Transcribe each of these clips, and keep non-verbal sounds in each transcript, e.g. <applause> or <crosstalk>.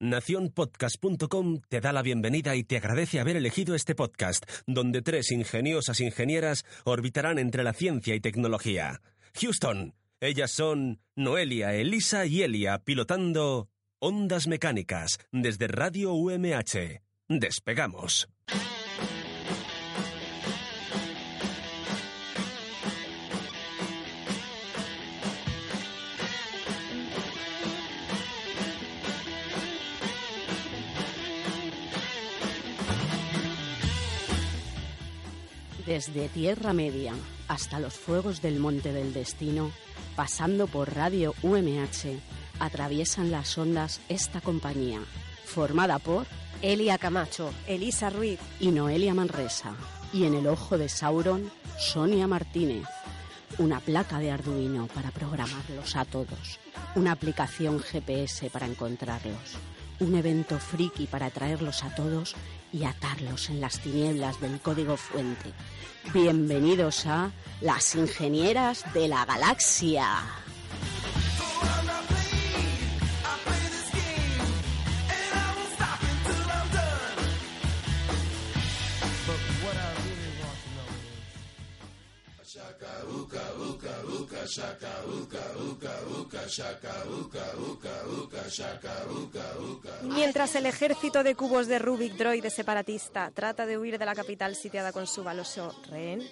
Naciónpodcast.com te da la bienvenida y te agradece haber elegido este podcast, donde tres ingeniosas ingenieras orbitarán entre la ciencia y tecnología. Houston, ellas son Noelia, Elisa y Elia, pilotando Ondas Mecánicas desde Radio UMH. Despegamos. Desde Tierra Media hasta los fuegos del Monte del Destino, pasando por Radio UMH, atraviesan las ondas esta compañía, formada por Elia Camacho, Elisa Ruiz y Noelia Manresa. Y en el ojo de Sauron, Sonia Martínez. Una placa de Arduino para programarlos a todos. Una aplicación GPS para encontrarlos. Un evento friki para traerlos a todos y atarlos en las tinieblas del código fuente. Bienvenidos a Las Ingenieras de la Galaxia. Mientras el ejército de cubos de Rubik droide separatista trata de huir de la capital sitiada con su valioso rehén,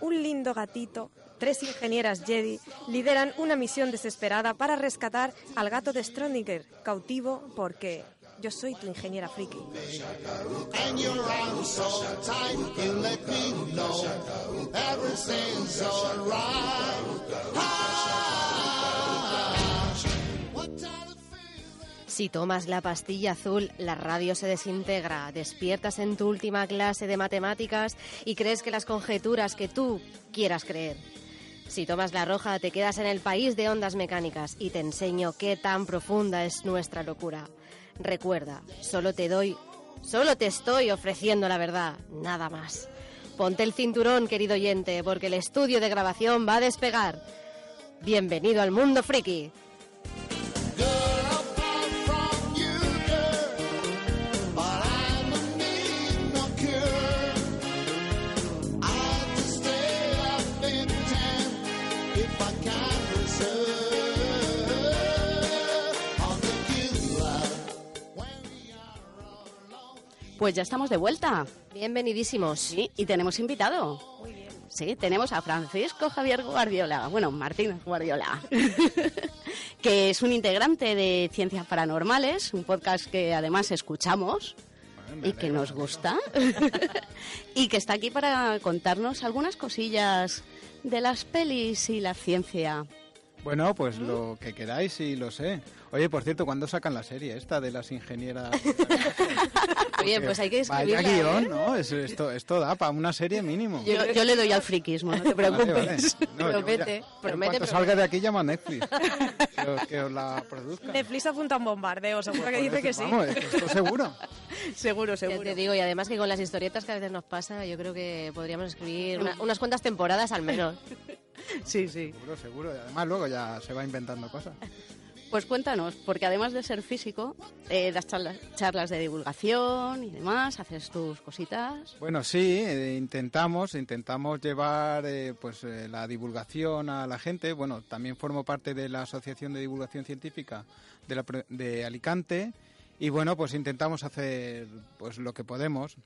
un lindo gatito, tres ingenieras Jedi lideran una misión desesperada para rescatar al gato de Stroniger, cautivo porque yo soy tu ingeniera friki. Si tomas la pastilla azul, la radio se desintegra, despiertas en tu última clase de matemáticas y crees que las conjeturas que tú quieras creer. Si tomas la roja, te quedas en el país de ondas mecánicas y te enseño qué tan profunda es nuestra locura. Recuerda, solo te doy, solo te estoy ofreciendo la verdad, nada más. Ponte el cinturón, querido oyente, porque el estudio de grabación va a despegar. Bienvenido al mundo friki. Pues ya estamos de vuelta. Bienvenidísimos. Sí, y tenemos invitado. Sí, tenemos a Francisco Javier Guardiola, bueno, Martín Guardiola, <laughs> que es un integrante de Ciencias Paranormales, un podcast que además escuchamos y que nos gusta <laughs> y que está aquí para contarnos algunas cosillas de las pelis y la ciencia. Bueno, pues lo que queráis y lo sé. Oye, por cierto, ¿cuándo sacan la serie esta de las ingenieras? <laughs> Oye, pues hay que escribirla. Vaya guion, ¿eh? ¿no? Es- esto, esto da para una serie mínimo. Yo, yo le doy al friquismo, no te <laughs> preocupes. No, yo Promete, ya- promete, En cuanto promete. salga de aquí llama a Netflix. <laughs> Que os, que os la produzca. Netflix apunta un bombardeo, seguro que dice que sí. Vamos, esto seguro. Seguro, Ya seguro. te digo, y además que con las historietas que a veces nos pasa, yo creo que podríamos escribir una- unas cuantas temporadas al menos. <laughs> Sí, sí. Seguro, seguro. Y además luego ya se va inventando cosas. <laughs> Pues cuéntanos, porque además de ser físico, eh, das charlas, charlas de divulgación y demás, haces tus cositas. Bueno, sí, eh, intentamos, intentamos llevar eh, pues eh, la divulgación a la gente. Bueno, también formo parte de la Asociación de Divulgación Científica de, la de Alicante y bueno, pues intentamos hacer pues lo que podemos.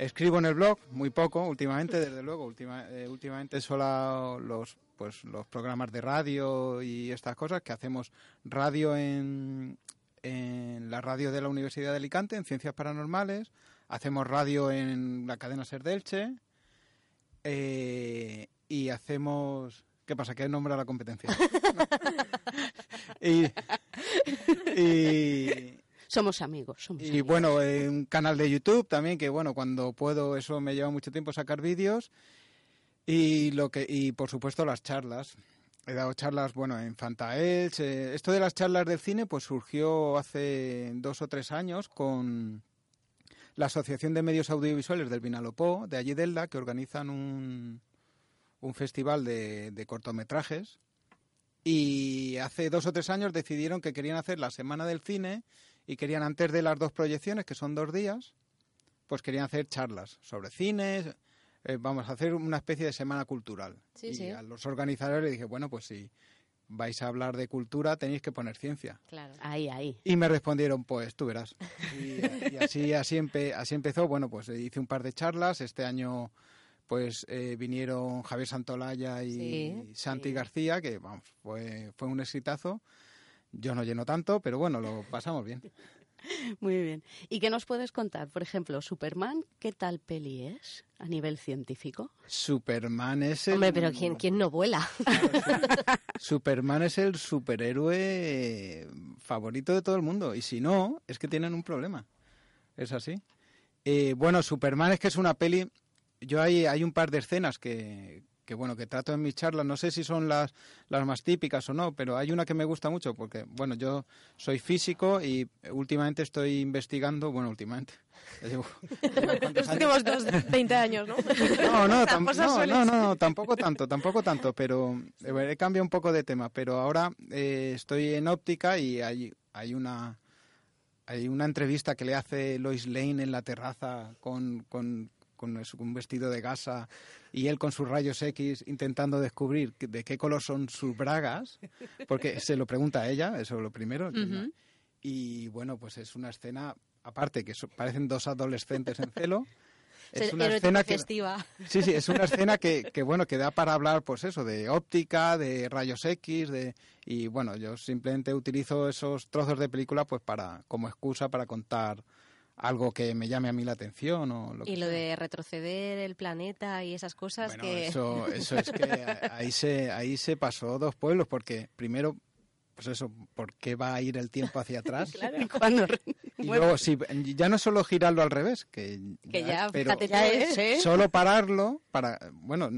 Escribo en el blog muy poco últimamente, desde luego, última- eh, últimamente solo los pues los programas de radio y estas cosas que hacemos radio en en la radio de la Universidad de Alicante en Ciencias Paranormales, hacemos radio en la cadena Ser de Elche eh, y hacemos... ¿Qué pasa? ¿Qué nombra la competencia? <laughs> y, y- Somos amigos, somos Y amigos. bueno, eh, un canal de YouTube también, que bueno, cuando puedo, eso me lleva mucho tiempo sacar vídeos. Y, lo que, y por supuesto las charlas. He dado charlas, bueno, en Fantaels. eh, esto de las charlas del cine, pues surgió hace dos o tres años con la Asociación de Medios Audiovisuales del Vinalopó, de allí Delda, que organizan un, un festival de, de cortometrajes. Y hace dos o tres años decidieron que querían hacer la Semana del Cine y querían antes de las dos proyecciones, que son dos días, pues querían hacer charlas sobre cine, eh, vamos a hacer una especie de semana cultural. Sí, y sí. a los organizadores les dije, bueno, pues si vais a hablar de cultura tenéis que poner ciencia. Claro. Ahí, ahí. Y me respondieron, pues tú verás. <laughs> Y, y así, así, empe- así empezó. Bueno, pues hice un par de charlas. Este año pues eh, vinieron Javier Santolaya y Sí, Santi sí. García, que vamos, fue, fue un exitazo. Yo no lleno tanto, pero bueno, lo pasamos bien. <laughs> Muy bien. ¿Y qué nos puedes contar? Por ejemplo, Superman, ¿qué tal peli es a nivel científico? Superman es el... Hombre, pero ¿quién, ¿quién no vuela? <laughs> Superman es el superhéroe favorito de todo el mundo. Y si no, es que tienen un problema. Es así. Eh, bueno, Superman es que es una peli. Yo hay, hay un par de escenas que, que, bueno, que trato en mis charlas. No sé si son las, las más típicas o no, pero hay una que me gusta mucho porque, bueno, yo soy físico y últimamente estoy investigando. Bueno, últimamente. <laughs> llevo- llevo Los últimos dos, 20 años, ¿no? No, no, tam- no, no, no, tampoco tanto, tampoco tanto, pero eh, he cambiado un poco de tema, pero ahora eh, estoy en óptica y hay, hay una hay una entrevista que le hace Lois Lane en la terraza con, con, con su- un vestido de gasa y él con sus rayos X intentando descubrir de qué color son sus bragas, porque <laughs> se lo pregunta a ella, eso es lo primero. Y bueno, pues es una escena, aparte que so- parecen dos adolescentes en celo. <laughs> Es una escena que, festiva. Sí, sí, es una escena que, <laughs> que, bueno, que da para hablar, pues eso, de óptica, de rayos X, de y bueno, yo simplemente utilizo esos trozos de película, pues para como excusa para contar algo que me llame a mí la atención o lo que Y lo sea. de retroceder el planeta y esas cosas Bueno, que... eso, <laughs> eso es que ahí se, ahí se pasó dos pueblos, porque primero, pues eso, ¿por qué va a ir el tiempo hacia atrás? <laughs> Cuando... Y Bueno, luego, si, ya no es solo girarlo al revés, que, Que ya, pero fíjate ya tú, es, ¿eh? ¿eh? solo pararlo para, bueno,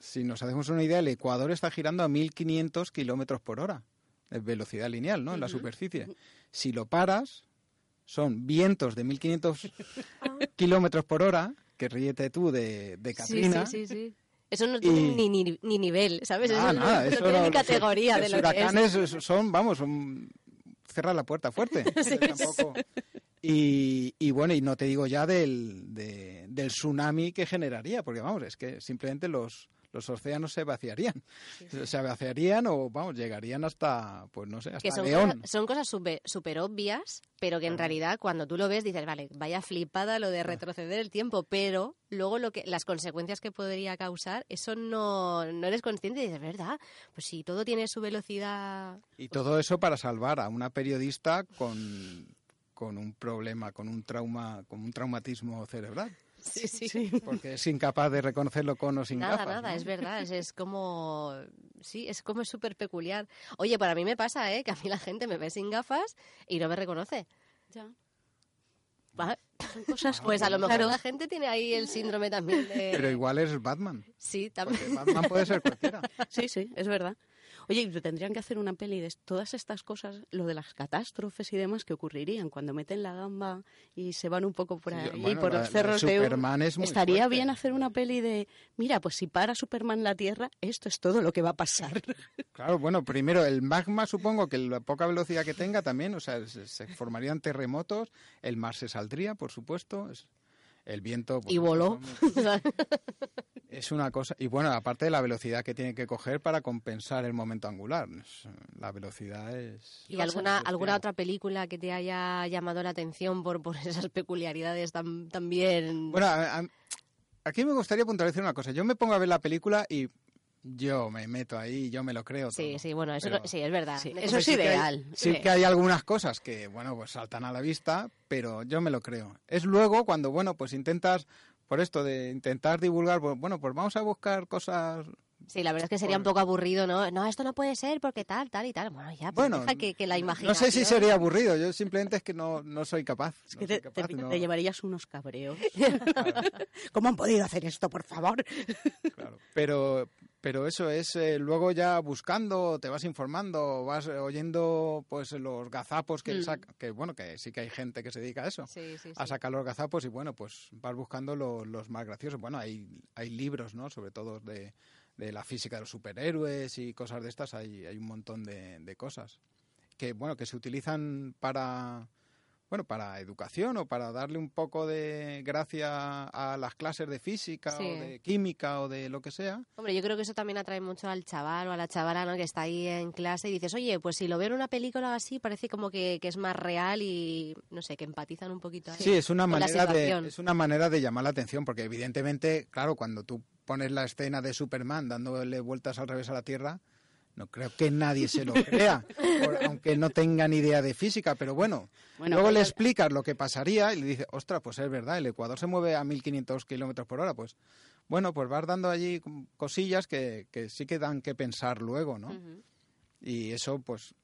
si nos hacemos una idea, el Ecuador está girando a 1500 kilómetros por hora, es velocidad lineal, ¿no? En la superficie. Si lo paras, son vientos de 1500 <laughs> kilómetros por hora, que ríete tú de, de Sí, Katrina. sí, sí, sí. Eso no Y- tiene ni, ni, ni nivel, ¿sabes? Ah, eso no- nada, no, eso tiene ni los- categoría de los lo que es. huracanes son, vamos, son, cerrar la puerta fuerte. <laughs> Tampoco- y, y bueno, y no te digo ya del, de- del tsunami que generaría, porque vamos, es que simplemente los, los océanos se vaciarían. Se vaciarían o, vamos, llegarían hasta, pues no sé, hasta que son, León. cosas- son cosas súper súper obvias, pero que en realidad cuando tú lo ves dices, vale, vaya flipada lo de retroceder el tiempo, pero luego lo que las consecuencias que podría causar, eso no, no eres consciente y dices, ¿verdad? Pues si todo tiene su velocidad... Y todo eso para salvar a una periodista con, con un problema, con un trauma, con un traumatismo cerebral. Sí, sí. Porque es incapaz de reconocerlo con o sin Nada, gafas. nada, ¿no? es verdad, es, es como... Sí, es como súper peculiar. Oye, para mí me pasa, ¿eh? Que a mí la gente me ve sin gafas y no me reconoce. ya. Va, Son cosas <laughs> Pues a lo mejor Claro. la gente tiene ahí el síndrome también de... Pero igual es Batman. Sí, Porque también. Batman puede ser cualquiera. Sí, sí, es verdad. Oye, y tendrían que hacer una peli de todas estas cosas, lo de las catástrofes y demás que ocurrirían cuando meten la gamba y se van un poco por ahí, Sí, bueno, por los cerros de... Superman es muy Estaría fuerte. bien hacer una peli de, mira, pues si para Superman la Tierra, esto es todo lo que va a pasar. <laughs> Claro, bueno, primero el magma supongo que la poca velocidad que tenga también, o sea, se, se formarían terremotos, el mar se saldría, por supuesto, es- el viento... pues, Y voló. <laughs> Es una cosa, y bueno, aparte de la velocidad que tiene que coger para compensar el momento angular, la velocidad es... ¿Y alguna, alguna otra película que te haya llamado la atención por, por esas peculiaridades tan, tan bien... Bueno, a- a- aquí me gustaría puntualizar una cosa, yo me pongo a ver la película y yo me meto ahí, yo me lo creo sí, todo. sí, bueno, eso Pero- no- sí, es verdad. Sí, Eso es sí que hay- ideal. Sí Sí. que hay algunas cosas que, bueno, pues saltan a la vista, pero yo me lo creo. Es luego cuando, bueno, pues intentas, por esto de intentar divulgar, pues, bueno, pues vamos a buscar cosas Sí, la verdad es que sería un poco aburrido, ¿no? No, esto no puede ser porque tal, tal y tal. Bueno, ya, pues Bueno, deja que, que la No sé si sería aburrido, yo simplemente es que no, no soy capaz. Es no que soy te, capaz, te- no- te llevarías unos cabreos. claro, <laughs> <laughs> ¿Cómo han podido hacer esto, por favor? claro. Pero, pero eso es eh, luego ya buscando, te vas informando, vas eh, oyendo pues los gazapos que Mm. saca, que bueno, que sí que hay gente que se dedica a eso. Sí, sí, a sí. sacar los gazapos y bueno, pues vas buscando lo- los más graciosos. Bueno, hay, hay libros, ¿no? Sobre todo de, de la física de los superhéroes y cosas de estas, hay, hay un montón de, de cosas que bueno, que se utilizan para bueno, para educación o para darle un poco de gracia a las clases de física Sí. o de química o de lo que sea. Hombre, yo creo que eso también atrae mucho al chaval o a la chavala ¿no? que está ahí en clase y dices, oye, pues si lo veo en una película así, parece como que, que es más real y, no sé, que empatizan un poquito. ahí Sí, es una manera de es una manera de llamar la atención porque evidentemente, claro, cuando tú pones la escena de Superman dándole vueltas al revés a la Tierra, no creo que nadie se lo crea, <laughs> por- aunque no tenga ni idea de física, pero bueno, Bueno, luego pero- le explicas lo que pasaría y le dices, ostras, pues es verdad, el Ecuador se mueve a 1500 kilómetros por hora, pues bueno, pues vas dando allí cosillas que, que sí que dan que pensar luego, ¿no? Y eso, pues,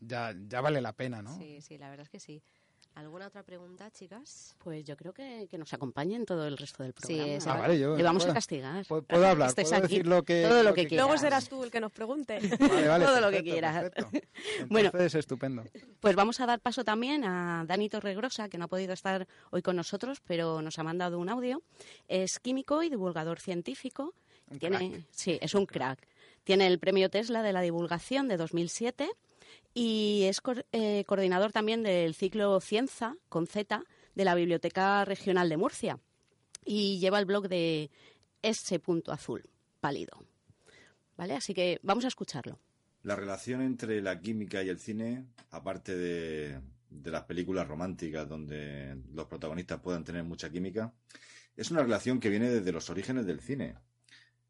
ya, ya vale la pena, ¿no? Sí, sí, la verdad es que sí. ¿Alguna otra pregunta, chicas? Pues yo creo que, que nos acompañen todo el resto del Sí, programa. ese Ah, vale, yo- Le vamos puedo- a castigar. puedo- puedo hablar, puedo aquí. decir lo que- todo lo lo que que quieras. Luego serás tú el que nos pregunte. <laughs> Vale, vale, Todo lo que quieras. perfecto. <laughs> Bueno. Entonces, estupendo. Pues vamos a dar paso también a Dani Torregrosa, que no ha podido estar hoy con nosotros, pero nos ha mandado un audio. Es químico y divulgador científico. Un Tiene, sí, es un crack. Tiene el premio Tesla de la divulgación de 2007 y es eh, coordinador también del ciclo Cienza, con Z, de la Biblioteca Regional de Murcia. Y lleva el blog de S. Azul, pálido. ¿Vale? Así que vamos a escucharlo. La relación entre la química y el cine, aparte de, de las películas románticas donde los protagonistas puedan tener mucha química, es una relación que viene desde los orígenes del cine.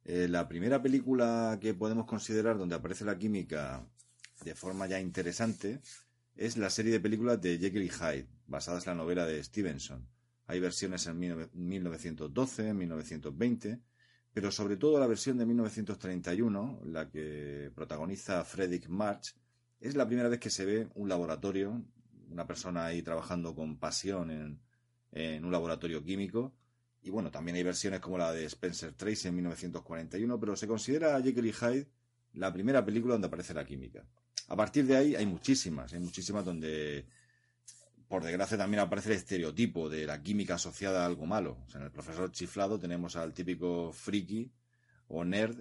Eh, la primera película que podemos considerar donde aparece la química de forma ya interesante es la serie de películas de Jekyll y Hyde, basadas en la novela de Stevenson. Hay versiones en 19- 1912, en 1920, pero sobre todo la versión de 1931, la que protagoniza Frederick March, es la primera vez que se ve un laboratorio, una persona ahí trabajando con pasión en, en un laboratorio químico. Y bueno, también hay versiones como la de Spencer Tracy en 1941, pero se considera Jekyll y Hyde la primera película donde aparece la química. A partir de ahí hay muchísimas, hay muchísimas donde, por desgracia, también aparece el estereotipo de la química asociada a algo malo. En el profesor chiflado tenemos al típico friki o nerd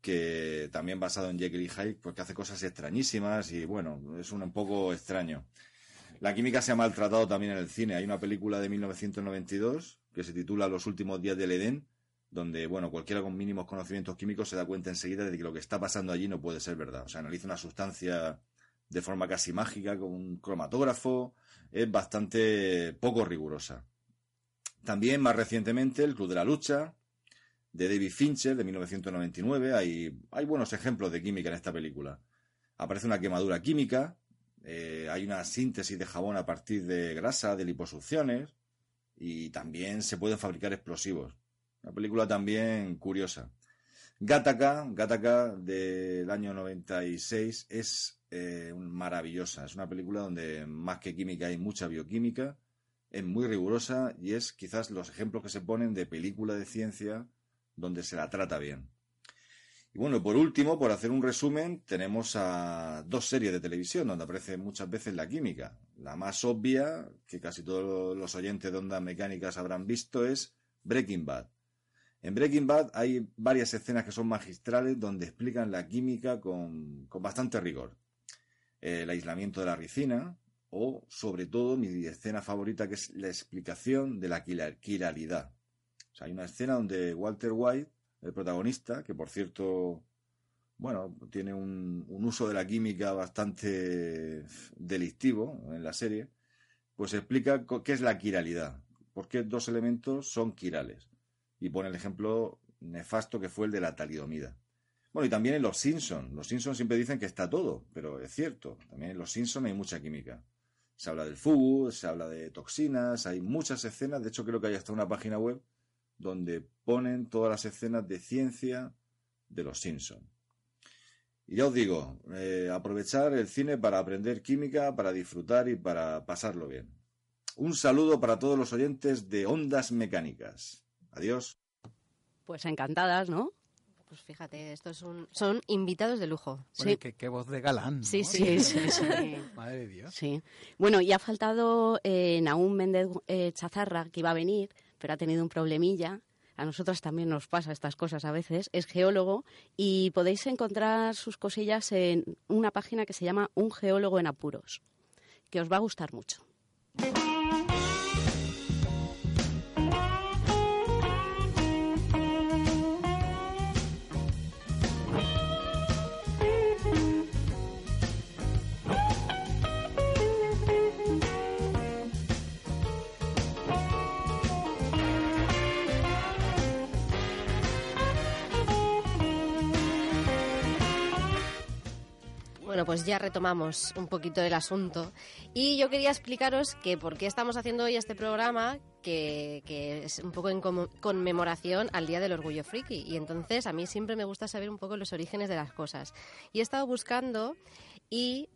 que también basado en Jekyll y Hyde, pues que hace cosas extrañísimas y bueno, es un, un poco extraño. La química se ha maltratado también en el cine. Hay una película de 1992 que se titula Los últimos días del Edén, donde, bueno, cualquiera con mínimos conocimientos químicos se da cuenta enseguida de que lo que está pasando allí no puede ser verdad. O sea, analiza una sustancia de forma casi mágica con un cromatógrafo, es bastante poco rigurosa. También, más recientemente, El Club de la Lucha, de David Fincher, de 1999. Hay, hay buenos ejemplos de química en esta película. Aparece una quemadura química, eh, hay una síntesis de jabón a partir de grasa, de liposucciones, y también se pueden fabricar explosivos. Una película también curiosa. Gattaca, Gattaca del año 96 es eh, maravillosa. Es una película donde más que química hay mucha bioquímica. Es muy rigurosa y es quizás los ejemplos que se ponen de película de ciencia donde se la trata bien. Y bueno, por último, por hacer un resumen, tenemos a dos series de televisión donde aparece muchas veces la química. La más obvia, que casi todos los oyentes de ondas mecánicas habrán visto, es Breaking Bad. En Breaking Bad hay varias escenas que son magistrales donde explican la química con, con bastante rigor. El aislamiento de la ricina o, sobre todo, mi escena favorita que es la explicación de la quiralidad. O sea, hay una escena donde Walter White, el protagonista, que por cierto, bueno, tiene un, un uso de la química bastante delictivo en la serie, pues explica qué es la quiralidad, por qué dos elementos son quirales y pone el ejemplo nefasto que fue el de la talidomida. Bueno, y también en Los Simpson. Los Simpson siempre dicen que está todo, pero es cierto. También en Los Simpson hay mucha química. Se habla del fugu, se habla de toxinas, hay muchas escenas. De hecho, creo que hay hasta una página web donde ponen todas las escenas de ciencia de Los Simpson. Y ya os digo, eh, aprovechar el cine para aprender química, para disfrutar y para pasarlo bien. Un saludo para todos los oyentes de Ondas Mecánicas. Adiós. Pues encantadas, ¿no? Pues fíjate, estos son, son invitados de lujo. Bueno, Sí. qué, qué voz de galán. ¿no? Sí, sí. Sí, sí, <laughs> sí. Madre de Dios. Sí. Bueno, y ha faltado eh, Naúm Méndez eh, Chazarra, que iba a venir, pero ha tenido un problemilla. A nosotros también nos pasa estas cosas a veces. Es geólogo y podéis encontrar sus cosillas en una página que se llama Un geólogo en apuros, que os va a gustar mucho. Bueno, pues ya retomamos un poquito el asunto. Y yo quería explicaros que por qué estamos haciendo hoy este programa, que, que es un poco en conmemoración al Día del Orgullo Friki. Y entonces a mí siempre me gusta saber un poco los orígenes de las cosas. Y he estado buscando y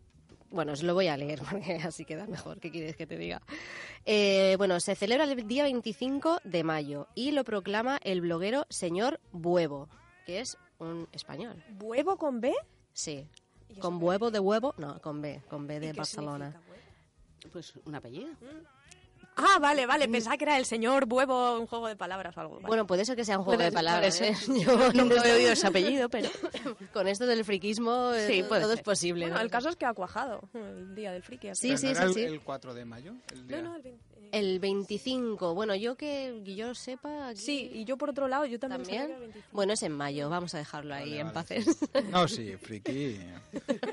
bueno, os lo voy a leer <laughs> porque así queda mejor. ¿Qué quieres que te diga? Eh, bueno, se celebra el día 25 de mayo y lo proclama el bloguero señor Buevo, que es un español. ¿Huevo con B? Sí. ¿Y eso ¿Con huevo de huevo? No, con B, con B ¿Y de qué Barcelona. Pues un apellido. Ah, vale, vale. Pensaba que era el señor huevo, un juego de palabras o algo. Vale. Bueno, puede ser que sea un juego Puede- de palabras, ¿eh? ser. Yo <laughs> Nunca he oído ese apellido, pero <laughs> Con esto del friquismo eh, Sí, todo, todo es ser. posible. Bueno, ¿no? el caso es que ha cuajado el día del friki. Sí, sí, ¿no sí, sí. el 4 de mayo? El día? No, no, el 20, eh, El 25. Bueno, yo que yo sepa... aquí- Sí, y yo por otro lado, yo también. ¿También? el 25. Bueno, es en mayo. Vamos a dejarlo ahí Vale, en vale, paces. <laughs> sí. No, sí, friki. <laughs>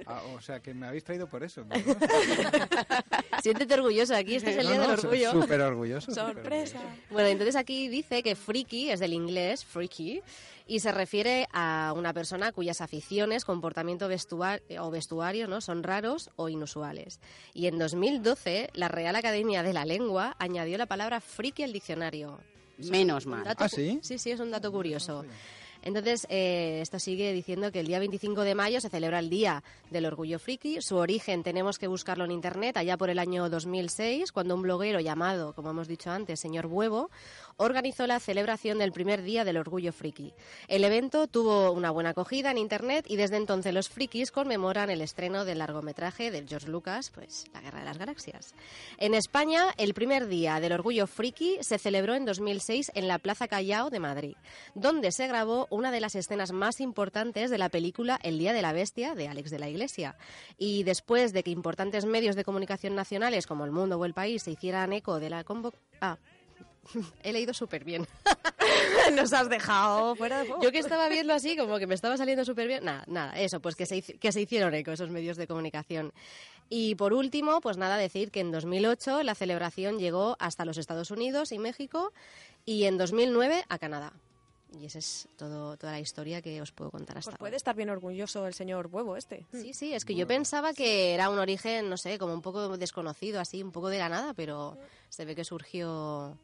Ah, o sea, que me habéis traído por eso. ¿verdad? <laughs> Siéntete orgulloso. Aquí este es el No, día no, del orgullo. Súper orgulloso. Sorpresa. Bueno, entonces aquí dice que friki es del inglés, freaky, y se refiere a una persona cuyas aficiones, comportamiento vestua- o vestuario ¿no? son raros o inusuales. Y en 2012, la Real Academia de la Lengua añadió la palabra friki al diccionario. menos mal. dato ¿Ah, sí? Sí, sí, es un dato curioso. Entonces, eh, esto sigue diciendo que el día 25 de mayo se celebra el Día del Orgullo Friki. Su origen tenemos que buscarlo en Internet, allá por el año 2006, cuando un bloguero llamado, como hemos dicho antes, señor Huevo, organizó la celebración del primer Día del Orgullo Friki. El evento tuvo una buena acogida en Internet y desde entonces los frikis conmemoran el estreno del largometraje de George Lucas, pues La Guerra de las Galaxias. En España, el primer Día del Orgullo Friki se celebró en 2006 en la Plaza Callao de Madrid, donde se grabó una de las escenas más importantes de la película El Día de la Bestia de Alex de la Iglesia. Y después de que importantes medios de comunicación nacionales como El Mundo o El País se hicieran eco de la convocación... Ah, he leído súper bien. <laughs> Nos has dejado fuera de juego. Yo que estaba viendo así, como que me estaba saliendo súper bien. Nada, nada, eso, pues que se, que se hicieron eco esos medios de comunicación. Y por último, pues nada, decir que en 2008 la celebración llegó hasta los Estados Unidos y México y en 2009 a Canadá. Y esa es todo, toda la historia que os puedo contar hasta Pues ahora. puede estar bien orgulloso el señor huevo este. Sí, sí, es que yo pensaba que era un origen, no sé, como un poco desconocido, así, un poco de la nada, pero se ve que surgió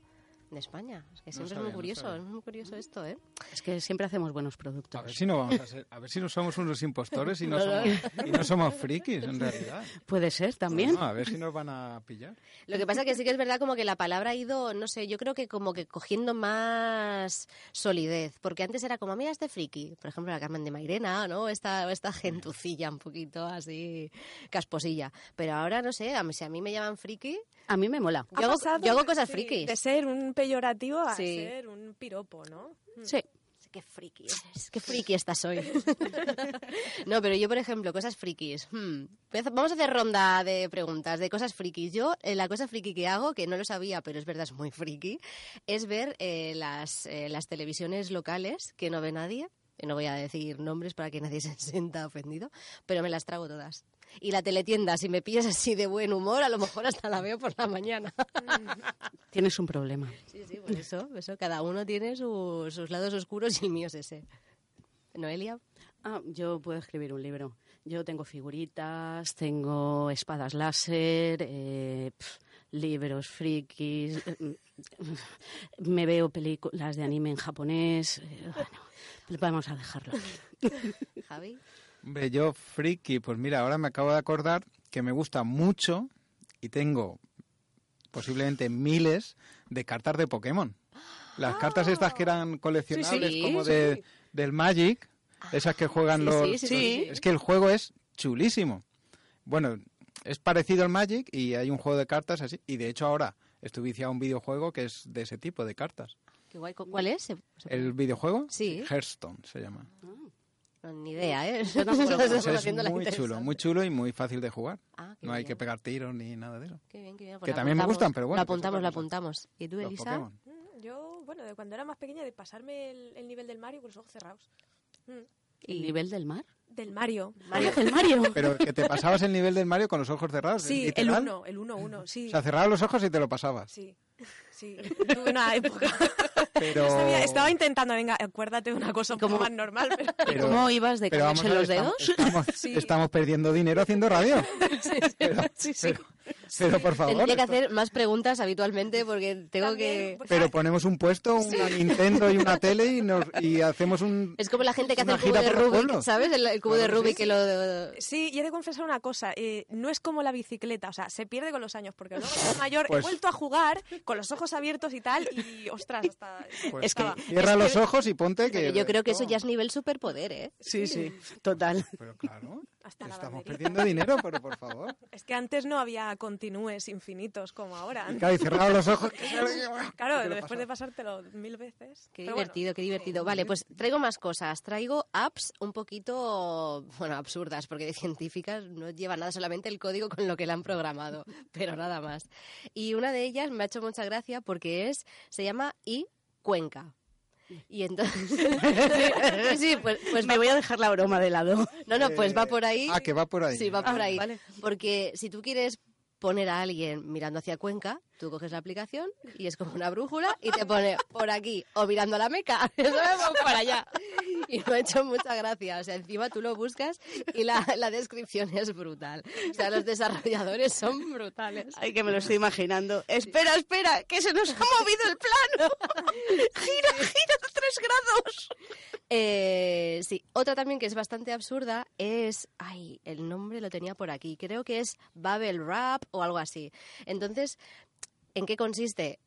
de España. Es que No siempre es sabía, muy no curioso, sabía. es muy curioso esto, ¿eh? Es que siempre hacemos buenos A productos. ver si no vamos a ser, a ver si no somos unos impostores y <laughs> no somos, y no somos frikis en realidad. Puede ser también. No, a ver si nos van a pillar. Lo que pasa que sí que es verdad como que la palabra ha ido, no sé, yo creo que como que cogiendo más solidez, porque antes era como, mira este friki, por ejemplo la Carmen de Mairena, ¿no? Esta, esta gentucilla un poquito así casposilla, pero ahora no sé, a mí, si a mí me llaman friki, A mí me mola. Yo hago, yo hago cosas sí, frikis. De ser un peyorativo a Sí. ser un piropo, ¿no? Sí. Qué friki eres, qué friki estás hoy. <laughs> no, pero yo, por ejemplo, cosas frikis. Hmm. Vamos a hacer ronda de preguntas de cosas frikis. Yo, eh, la cosa friki que hago, que no lo sabía, pero es verdad, es muy friki, es ver eh, las, eh, las televisiones locales que no ve nadie. Y no voy a decir nombres para que nadie <laughs> se sienta ofendido, pero me las trago todas. Y la teletienda, si me pillas así de buen humor, a lo mejor hasta la veo por la mañana. <laughs> Tienes un problema. Sí, sí, por eso, eso cada uno tiene su- sus lados oscuros y el mío es ese. Noelia. Ah, yo puedo escribir un libro. Yo tengo figuritas, tengo espadas láser, eh, pf, libros, frikis, eh, me veo películas de anime en japonés. eh, Bueno, vamos a dejarlo aquí. Javi. Hombre, yo friki, pues mira, ahora me acabo de acordar que me gusta mucho y tengo posiblemente miles de cartas de Pokémon. Las cartas estas que eran coleccionables sí, como sí. de, del Magic, esas que juegan los... sí, sí, sí. Es que el juego es chulísimo. Bueno, es parecido al Magic y hay un juego de cartas así. Y de hecho ahora estoy viciado a un videojuego que es de ese tipo de cartas. Qué guay. ¿Cu- ¿Cuál es? Se- se- ¿El videojuego? Sí. Hearthstone se llama. No, ni idea, ¿eh? <laughs> Yo tampoco lo es muy chulo, muy chulo y muy fácil de jugar. Ah, No hay bien. que pegar tiros ni nada de eso. Qué bien, qué bien. Pues Que también me gustan, pero bueno, Lo apuntamos, lo apuntamos. ¿Y tú, Elisa? Mm, Yo, bueno, de cuando era más pequeña, de pasarme el, el nivel del Mario con los ojos cerrados. Mm, ¿El nivel del mar? Del Mario. Mario. ¿El Mario? <laughs> Pero que te pasabas el nivel del Mario con los ojos cerrados. Sí, el literal. 1, el 1-1, sí. O sea, cerrabas los ojos y te lo pasabas. Sí, sí. <laughs> Tuve una época. Pero... Sabía- estaba intentando, venga, acuérdate de una cosa un poco cómo- más normal, pero... <laughs> pero- ¿Cómo ibas de pero vamos los dedos? Estamos, estamos, <laughs> Sí. estamos perdiendo dinero haciendo radio. Pero, Sí, sí. pero- pero, por favor. Tendría que esto- hacer más preguntas habitualmente porque tengo También, que... pues, Pero ponemos un puesto, una Nintendo y una tele y, nos, y hacemos un... Es como la gente que hace el cubo de Rubik. ¿sabes? El, el cubo Claro de Rubik sí. que lo... Sí, y he de confesar una cosa, eh, no es como la bicicleta, o sea, se pierde con los años, porque luego de mayor Pues- he vuelto a jugar con los ojos abiertos y tal, y <laughs> ostras, hasta... Pues Es que- Cierra los ojos y ponte que... Yo creo que eso ya es nivel superpoder, ¿eh? Sí, sí, total. Pero claro, <laughs> Hasta la estamos batería. perdiendo dinero, pero por favor. Es que antes no había continúes infinitos como ahora. Y claro, y cerrado los ojos... Claro, ¿Qué le después de pasártelo mil veces. Qué Pero bueno, divertido, qué divertido. Vale, pues traigo más cosas. Traigo apps un poquito, bueno, absurdas, porque de científicas no lleva nada, solamente el código con lo que la han programado, pero nada más. Y una de ellas me ha hecho mucha gracia porque es, se llama i Cuenca. Y entonces, <laughs> sí, sí, pues, pues Me voy a dejar la broma de lado. no, no, pues va por ahí. Ah, que va por ahí. Sí, va por Ah, ahí. vale. Porque si tú quieres poner a alguien mirando hacia Cuenca, tú coges la aplicación y es como una brújula y te pone por aquí o mirando a la Meca, <laughs> para allá. Y me ha hecho mucha gracia. O sea, encima tú lo buscas y la, la descripción es brutal. O sea, los desarrolladores son brutales. Ay, que me lo estoy imaginando. Espera, espera, que se nos ha movido el plano. gira, gira tres grados. Eh, sí, otra también que es bastante absurda es, ay, el nombre lo tenía por aquí, creo que es Bubble Wrap o algo así. Entonces, ¿en qué consiste?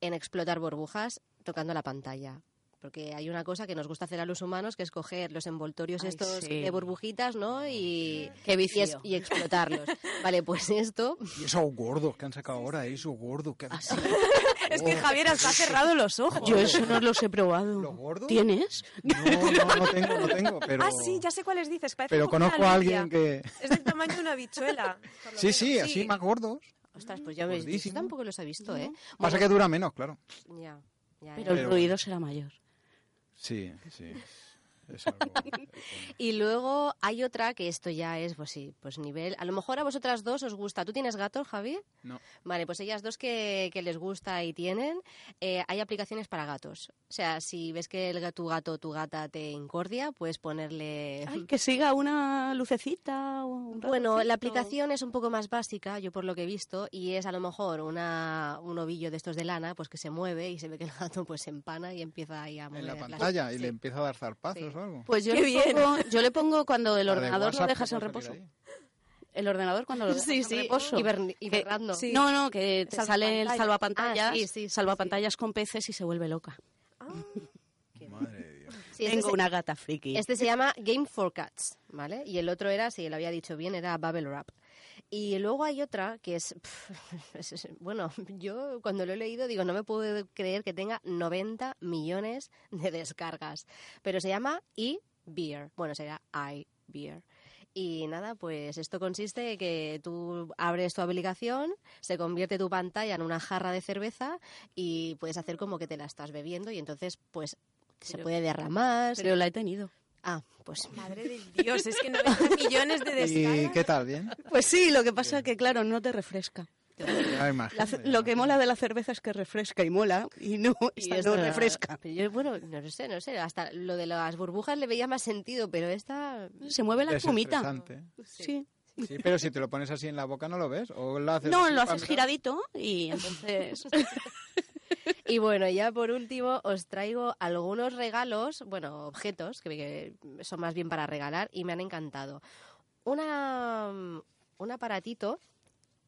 En explotar burbujas tocando la pantalla. Porque hay una cosa que nos gusta hacer a los humanos, que es coger los envoltorios Ay, estos sí. de burbujitas, ¿no? Y, Qué y, vicio. es- y explotarlos. <laughs> vale, pues esto... Y esos gordos que han sacado ahora, esos gordos que Ah, <laughs> Es que Javier hasta ha cerrado los ojos. Yo eso no los he probado. ¿Los gordos? ¿Tienes? No, no, no tengo, no tengo, pero... Ah, sí, ya sé cuáles dices. parece Pero conozco a alguien que... Es del tamaño de una bichuela. <laughs> Sí, menos. sí, así más gordos. Ostras, pues ya ves, yo tampoco los he visto, ¿eh? Pasa que dura menos, claro. Ya, ya, Pero ya. el ruido será mayor. Sí, sí. Es algo... <laughs> Y luego hay otra que esto ya es, pues sí, pues nivel. A lo mejor a vosotras dos os gusta. ¿Tú tienes gatos, Javi? No. Vale, pues ellas dos que, que les gusta y tienen, eh, hay aplicaciones para gatos. O sea, si ves que el, tu gato o tu gata te incordia, puedes ponerle... Ay, <laughs> que siga una lucecita o un Bueno, la aplicación es un poco más básica, yo por lo que he visto, y es a lo mejor una, un ovillo de estos de lana, pues que se mueve y se ve que el gato pues se empana y empieza ahí a mover En la las- pantalla y sí. le empieza a dar zarpazos Sí. O algo. Pues yo Qué le, bien. pongo, yo le pongo cuando el La de ordenador lo dejas en reposo. El ordenador cuando lo dejas Sí, en sí, reposo. Que- hibernando. Sí. No, no, que te sale el Salvapantalla. salvapantallas, Ah, sí, sí, sí, salvapantallas con peces y se vuelve loca. Madre de Dios. Sí, este Tengo se- una gata friki. Este se llama Game for Cats, ¿vale? Y el otro era, si lo había dicho bien, era Bubble Wrap. Y luego hay otra que es, <laughs> bueno, <laughs> yo cuando lo he leído digo, no me puedo creer que tenga 90 millones de descargas, pero se llama e-beer, bueno, será i-beer. Y nada, pues esto consiste en que tú abres tu aplicación, se convierte tu pantalla en una jarra de cerveza y puedes hacer como que te la estás bebiendo y entonces pues se puede derramar. Pero la he tenido. Ah, pues Madre de Dios, es que 90 <laughs> millones de ¿Y descargas. qué tal? ¿Bien? Pues sí, lo que pasa es que, claro, no te refresca. La lo que mola de la cerveza es que refresca y mola, y no, y esta no refresca. Pero yo, bueno, no sé, no sé, hasta lo de las burbujas le veía más sentido, pero esta... Se mueve la espumita. Desestresante. Sí. Sí, pero si te lo pones así en la boca no lo ves. O lo haces No, lo haces giradito y entonces... <laughs> Y bueno, ya por último os traigo algunos regalos, bueno, objetos que, son más bien para regalar y me han encantado. Una, un aparatito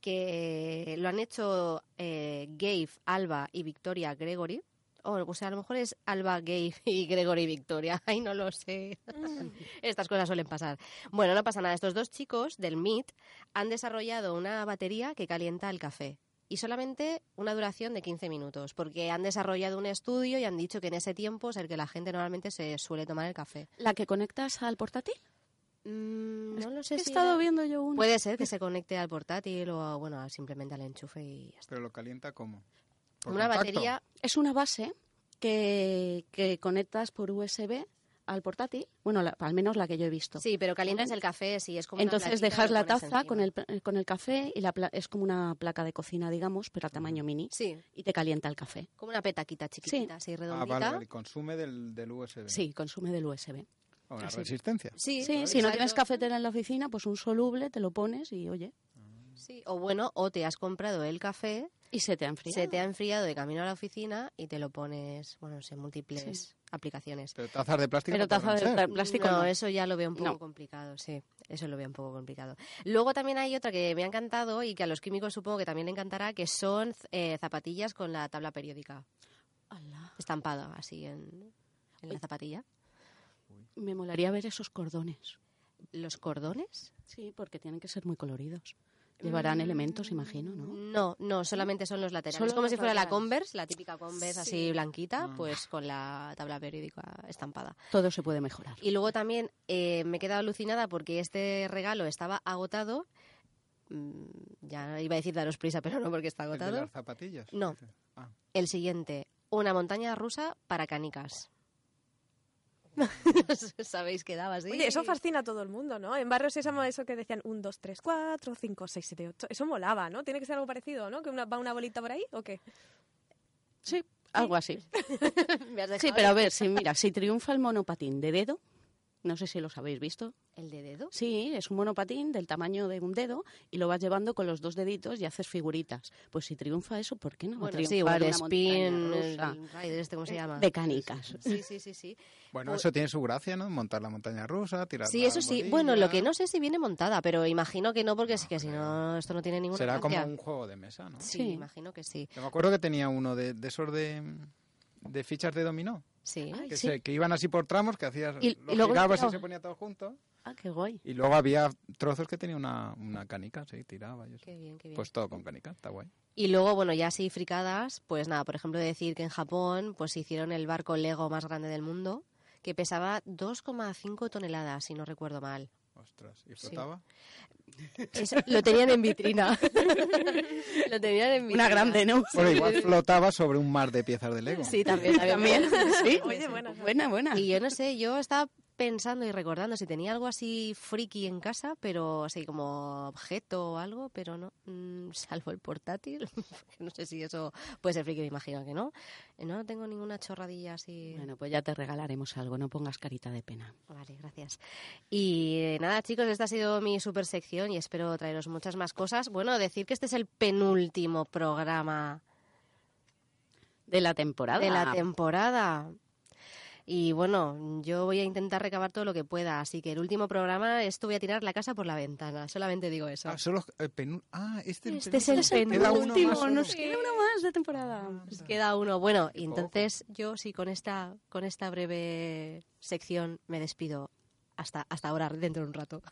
que lo han hecho eh, Gabe, Alba y Victoria Gregory. O, o sea, a lo mejor es Alba, Gabe y <laughs> Gregory Victoria. Ay, no lo sé. <laughs> Estas cosas suelen pasar. Bueno, no pasa nada. Estos dos chicos del MIT han desarrollado una batería que calienta el café. Y solamente una duración de 15 minutos, porque han desarrollado un estudio y han dicho que en ese tiempo es el que la gente normalmente se suele tomar el café. ¿La que conectas al portátil? Mm, no lo sé He si estado era- viendo yo una. Puede ser que se conecte al portátil o, bueno, simplemente al enchufe y ya está. Pero lo calienta como. Por Una contacto. batería Es una base que, que conectas por USB al portátil. Bueno, la- al menos la que yo he visto. Sí, pero calientas el café, sí, es como una Entonces plaquita, dejas la taza con el, pla- con el café y la pla- es como una placa de cocina, digamos, pero a tamaño mini. Sí, Y te calienta el café. como una petaquita chiquitita, así Ah, redondita. vale, vale. Consume del, del USB. Sí, consume del USB. O una Así. resistencia. Sí, Sí, si no tienes cafetera en la oficina, pues un soluble te lo pones y oye, Sí, o bueno, o te has comprado el café, y se te ha enfriado. se te ha enfriado de camino a la oficina y te lo pones, bueno, no sé, múltiples Sí. Aplicaciones. Pero tazas de plástico. Pero no taza podrán de ser. plástico no, no. eso ya lo veo un poco No. complicado, sí. Eso lo veo un poco complicado. Luego también hay otra que me ha encantado y que a los químicos supongo que también le encantará, que son eh, zapatillas con la tabla periódica, estampada así en, en la zapatilla. Me molaría ver esos cordones. ¿Los cordones? Sí, porque tienen que ser muy coloridos. Llevarán elementos, imagino, ¿no? No, no, solamente son los laterales. Solo es como si fuera la. Converse, la típica Converse así Sí. blanquita, Ah. pues con la tabla periódica estampada. Todo se puede mejorar. Y luego también eh, me he quedado alucinada porque este regalo estaba agotado. Mm, ya iba a decir daros prisa, pero no porque está ¿El de agotado. las zapatillas? No. Ah. El siguiente, una montaña rusa para canicas. <laughs> Sabéis que daba así. Oye, eso fascina a todo el mundo, ¿no? En Barrio Sésamo eso que decían 1, 2, 3, 4, 5, 6, 7, 8. Eso molaba, ¿no? Tiene que ser algo parecido, ¿no? ¿Que una- va una bolita por ahí o qué? Sí, algo así. <laughs> Me has Sí, pero a ver, si mira, si triunfa el monopatín de dedo, no sé si los habéis visto. ¿El de dedo? Sí, es un monopatín del tamaño de un dedo y lo vas llevando con los dos deditos y haces figuritas. Pues si triunfa eso, ¿por qué no Bueno, sí, spin, el rider, este, ¿cómo se llama? de canicas? Sí, sí, sí, sí. Bueno, Pues- eso tiene su gracia, ¿no? Montar la montaña rusa, tirar Sí, eso sí. bolilla. Bueno, lo que no sé si viene montada, pero imagino que no, porque es que si no, esto no tiene ninguna Será como un juego de mesa, ¿no? Sí, Sí. imagino que sí. Yo me acuerdo que tenía uno de, de esos de, de fichas de dominó, Sí. Ay, que, sí. se- que iban así por tramos, que hacías, Y- lo y luego girabas y tiraba. se ponía todo junto. Ah, qué guay. Y luego había trozos que tenía una, una canica, sí, tiraba y eso. Qué bien, qué bien. Pues todo con canica, está guay. Y luego, bueno, ya así fricadas, pues nada, por ejemplo, decir que en Japón pues hicieron el barco Lego más grande del mundo, que pesaba 2,5 toneladas, si no recuerdo mal. Ostras, ¿y flotaba? Eso, lo tenían en vitrina. <laughs> lo tenían en vitrina. Una grande, ¿no? Bueno, igual flotaba sobre un mar de piezas de Lego. Sí, también, también. <laughs> Sí, Oye, buena. buena, buena. Y yo no sé, yo estaba pensando y recordando si tenía algo así friki en casa, pero así como objeto o algo, pero no, mm, <laughs> salvo el portátil. <laughs> no sé si eso puede ser friki, me imagino que no. Eh, No tengo ninguna chorradilla así. Bueno, pues ya te regalaremos algo, no pongas carita de pena. Vale, gracias. Y nada, chicos, esta ha sido mi super sección y espero traeros muchas más cosas. Bueno, decir que este es el penúltimo programa De la temporada. de la temporada. Y bueno, yo voy a intentar recabar todo lo que pueda, así que el último programa esto voy a tirar la casa por la ventana, solamente digo eso. Ah, solo el penú- ah, este, Este es el penúltimo. Nos queda uno más de temporada. Nos queda uno. Bueno, y entonces yo sí con esta con esta breve sección me despido hasta hasta ahora dentro de un rato.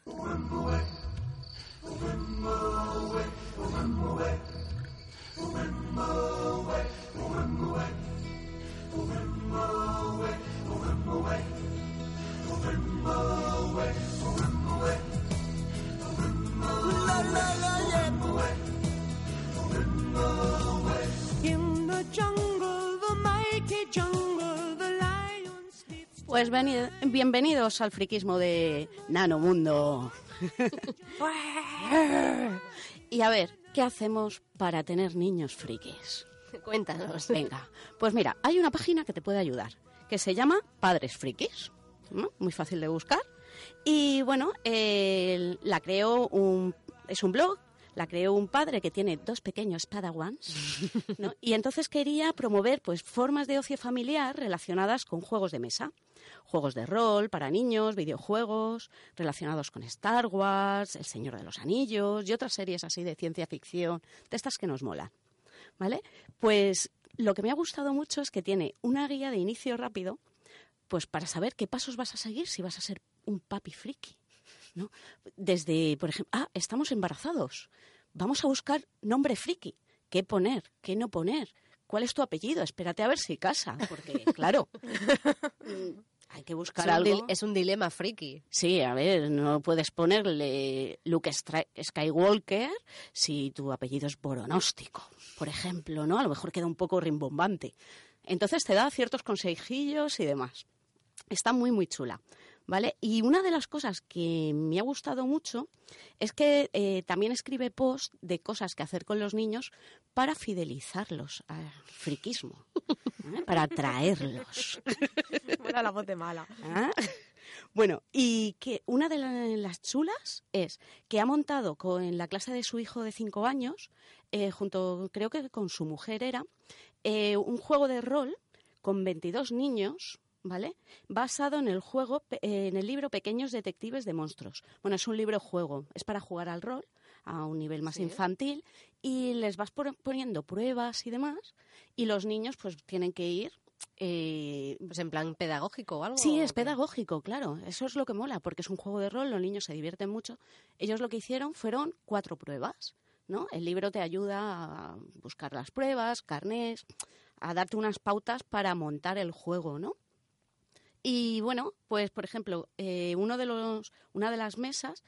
Pues veni- bienvenidos al friquismo de Nanomundo. <laughs> y a ver, ¿qué hacemos para tener niños frikis? Cuéntanos. Venga, pues mira, hay una página que te puede ayudar, que se llama Padres Frikis. ¿no? Muy fácil de buscar. Y bueno, eh, la creó un, es un blog, la creó un padre que tiene dos pequeños padawans, ¿no? <laughs> y entonces quería promover pues formas de ocio familiar relacionadas con juegos de mesa, juegos de rol para niños, videojuegos relacionados con Star Wars, El Señor de los Anillos y otras series así de ciencia ficción, de estas que nos molan, ¿vale? Pues lo que me ha gustado mucho es que tiene una guía de inicio rápido, pues para saber qué pasos vas a seguir si vas a ser un papi friki. ¿no? Desde, por ejemplo, ah, estamos embarazados. Vamos a buscar nombre friki. ¿Qué poner? ¿Qué no poner? ¿Cuál es tu apellido? Espérate a ver si casa. Porque, <laughs> claro, mm, hay que buscar es algo. es un dilema friki. Sí, a ver, no puedes ponerle Luke Skywalker si tu apellido es Boronóstico, por ejemplo, ¿no? A lo mejor queda un poco rimbombante. Entonces te da ciertos consejillos y demás. Está muy, muy chula, ¿vale? Y una de las cosas que me ha gustado mucho es que eh, también escribe post de cosas que hacer con los niños para fidelizarlos al friquismo, <laughs> ¿eh? para atraerlos. Era la voz de mala. ¿Ah? Bueno, y que una de la- las chulas es que ha montado con, en la clase de su hijo de cinco años, eh, junto, creo que con su mujer era, eh, un juego de rol con 22 niños, ¿vale? Basado en el juego, en el libro Pequeños Detectives de Monstruos. Bueno, es un libro juego, es para jugar al rol a un nivel más Sí. infantil y les vas poniendo pruebas y demás y los niños pues tienen que ir eh, Pues en plan pedagógico o algo. Sí, ¿o es pedagógico, claro. Eso es lo que mola, porque es un juego de rol, los niños se divierten mucho. Ellos lo que hicieron fueron cuatro pruebas, ¿no? El libro te ayuda a buscar las pruebas, carnés, a darte unas pautas para montar el juego, ¿no? Y bueno, pues por ejemplo, eh, uno de los, una de las mesas,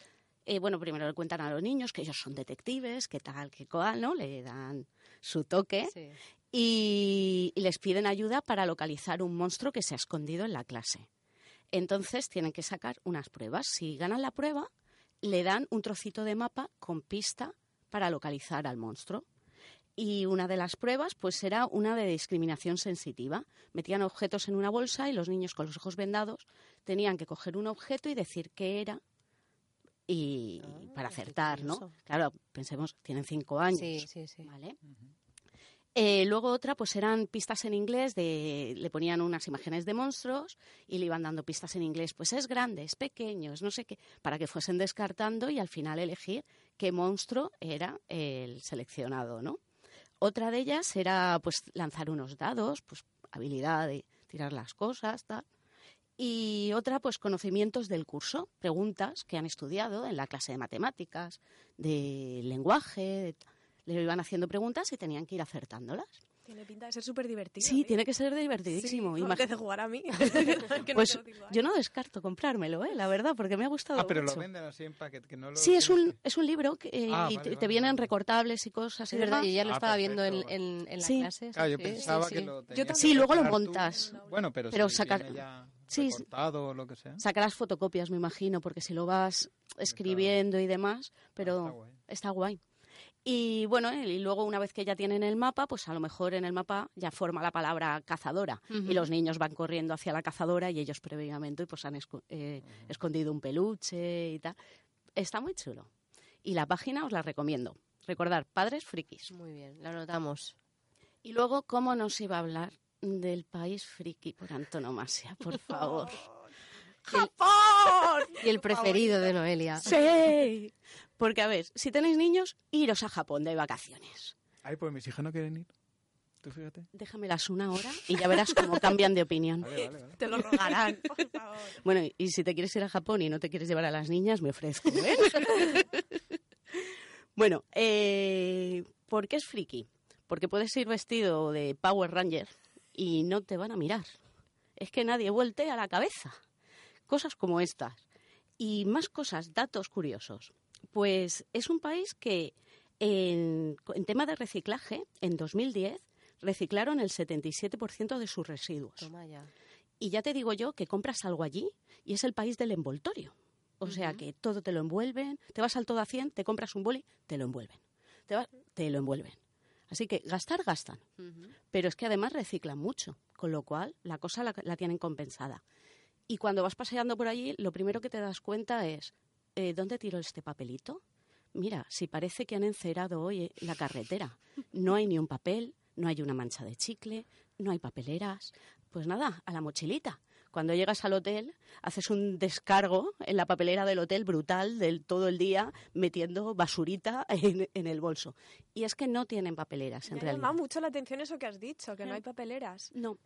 eh, bueno, primero le cuentan a los niños que ellos son detectives, que tal, que cual, ¿no? Le dan su toque Sí. Y, y les piden ayuda para localizar un monstruo que se ha escondido en la clase. Entonces tienen que sacar unas pruebas. Si ganan la prueba, le dan un trocito de mapa con pista para localizar al monstruo. Y una de las pruebas, pues era una de discriminación sensitiva. Metían objetos en una bolsa y los niños con los ojos vendados tenían que coger un objeto y decir qué era y Ah, para acertar, ¿no? Claro, pensemos, tienen cinco años. Sí, sí, sí. ¿vale? Eh, luego otra, pues eran pistas en inglés, de, le ponían unas imágenes de monstruos y le iban dando pistas en inglés, pues es grande, es pequeño, es no sé qué, para que fuesen descartando y al final elegir qué monstruo era el seleccionado, ¿no? Otra de ellas era pues lanzar unos dados, pues habilidad de tirar las cosas, tal. Y otra, pues conocimientos del curso, preguntas que han estudiado en la clase de matemáticas, de lenguaje, de ta- le iban haciendo preguntas y tenían que ir acertándolas. Tiene pinta de ser súper divertido. Sí, ¿eh? tiene que ser divertidísimo. Sí, apetece jugar a mí. <laughs> <laughs> No pues cinco yo no descarto comprármelo, ¿eh? la verdad, porque me ha gustado Ah, pero lo mucho. venden así en paquete, que no lo Sí, es un, que- es un libro que, eh, Ah, y vale, te, te vale, vienen vale. recortables y cosas y Es verdad, demás. yo ya lo Ah, estaba viendo en, perfecto. en- en la Sí. clase. Claro, yo sí, pensaba sí, que lo Yo tenías que Sí, luego lo tú. montas. Bueno, pero, Pero si sacar- ya sí, recortado o lo que sea. Sacarás fotocopias, me imagino, porque si lo vas escribiendo y demás, pero está guay. Y bueno, y luego una vez que ya tienen el mapa, pues a lo mejor en el mapa ya forma la palabra cazadora y los niños van corriendo hacia la cazadora y ellos previamente pues han esco- eh, escondido un peluche y tal. Está muy chulo. Y la página os la recomiendo. Recordar, Padres Frikis. Muy bien, lo anotamos. Y luego, ¿cómo nos iba a hablar del país friki por antonomasia, por <laughs> favor? ¡Japón! Y el <laughs> preferido de Noelia. Sí. Porque, a ver, si tenéis niños, iros a Japón de vacaciones. Ay, pues mis hijas no quieren ir. Tú fíjate. Déjamelas una hora y ya verás cómo cambian de opinión. Vale, vale, vale. Te lo rogarán, por favor. Bueno, y si te quieres ir a Japón y no te quieres llevar a las niñas, me ofrezco, ¿eh? <laughs> bueno, eh, ¿por qué es friki? Porque puedes ir vestido de Power Ranger y no te van a mirar. Es que nadie voltea la cabeza. Cosas como estas. Y más cosas, datos curiosos. Pues es un país que en, en tema de reciclaje, en 2010, reciclaron el 77% de sus residuos. Toma ya. Y ya te digo yo que compras algo allí y es el país del envoltorio. O sea que todo te lo envuelven. Te vas al todo a 100, te compras un boli, te lo envuelven. Te, lo envuelven. Así que gastar, gastan. Pero es que además reciclan mucho, con lo cual la cosa la, la tienen compensada. Y cuando vas paseando por allí, lo primero que te das cuenta es, eh, ¿dónde tiró este papelito? Mira, si parece que han encerado hoy eh, la carretera. No hay ni un papel, no hay una mancha de chicle, no hay papeleras. Pues nada, a la mochilita. Cuando llegas al hotel, haces un descargo en la papelera del hotel brutal del todo el día, metiendo basurita en, en el bolso. Y es que no tienen papeleras, en Me ha realidad. llamado mucho la atención eso que has dicho, que no hay papeleras. No.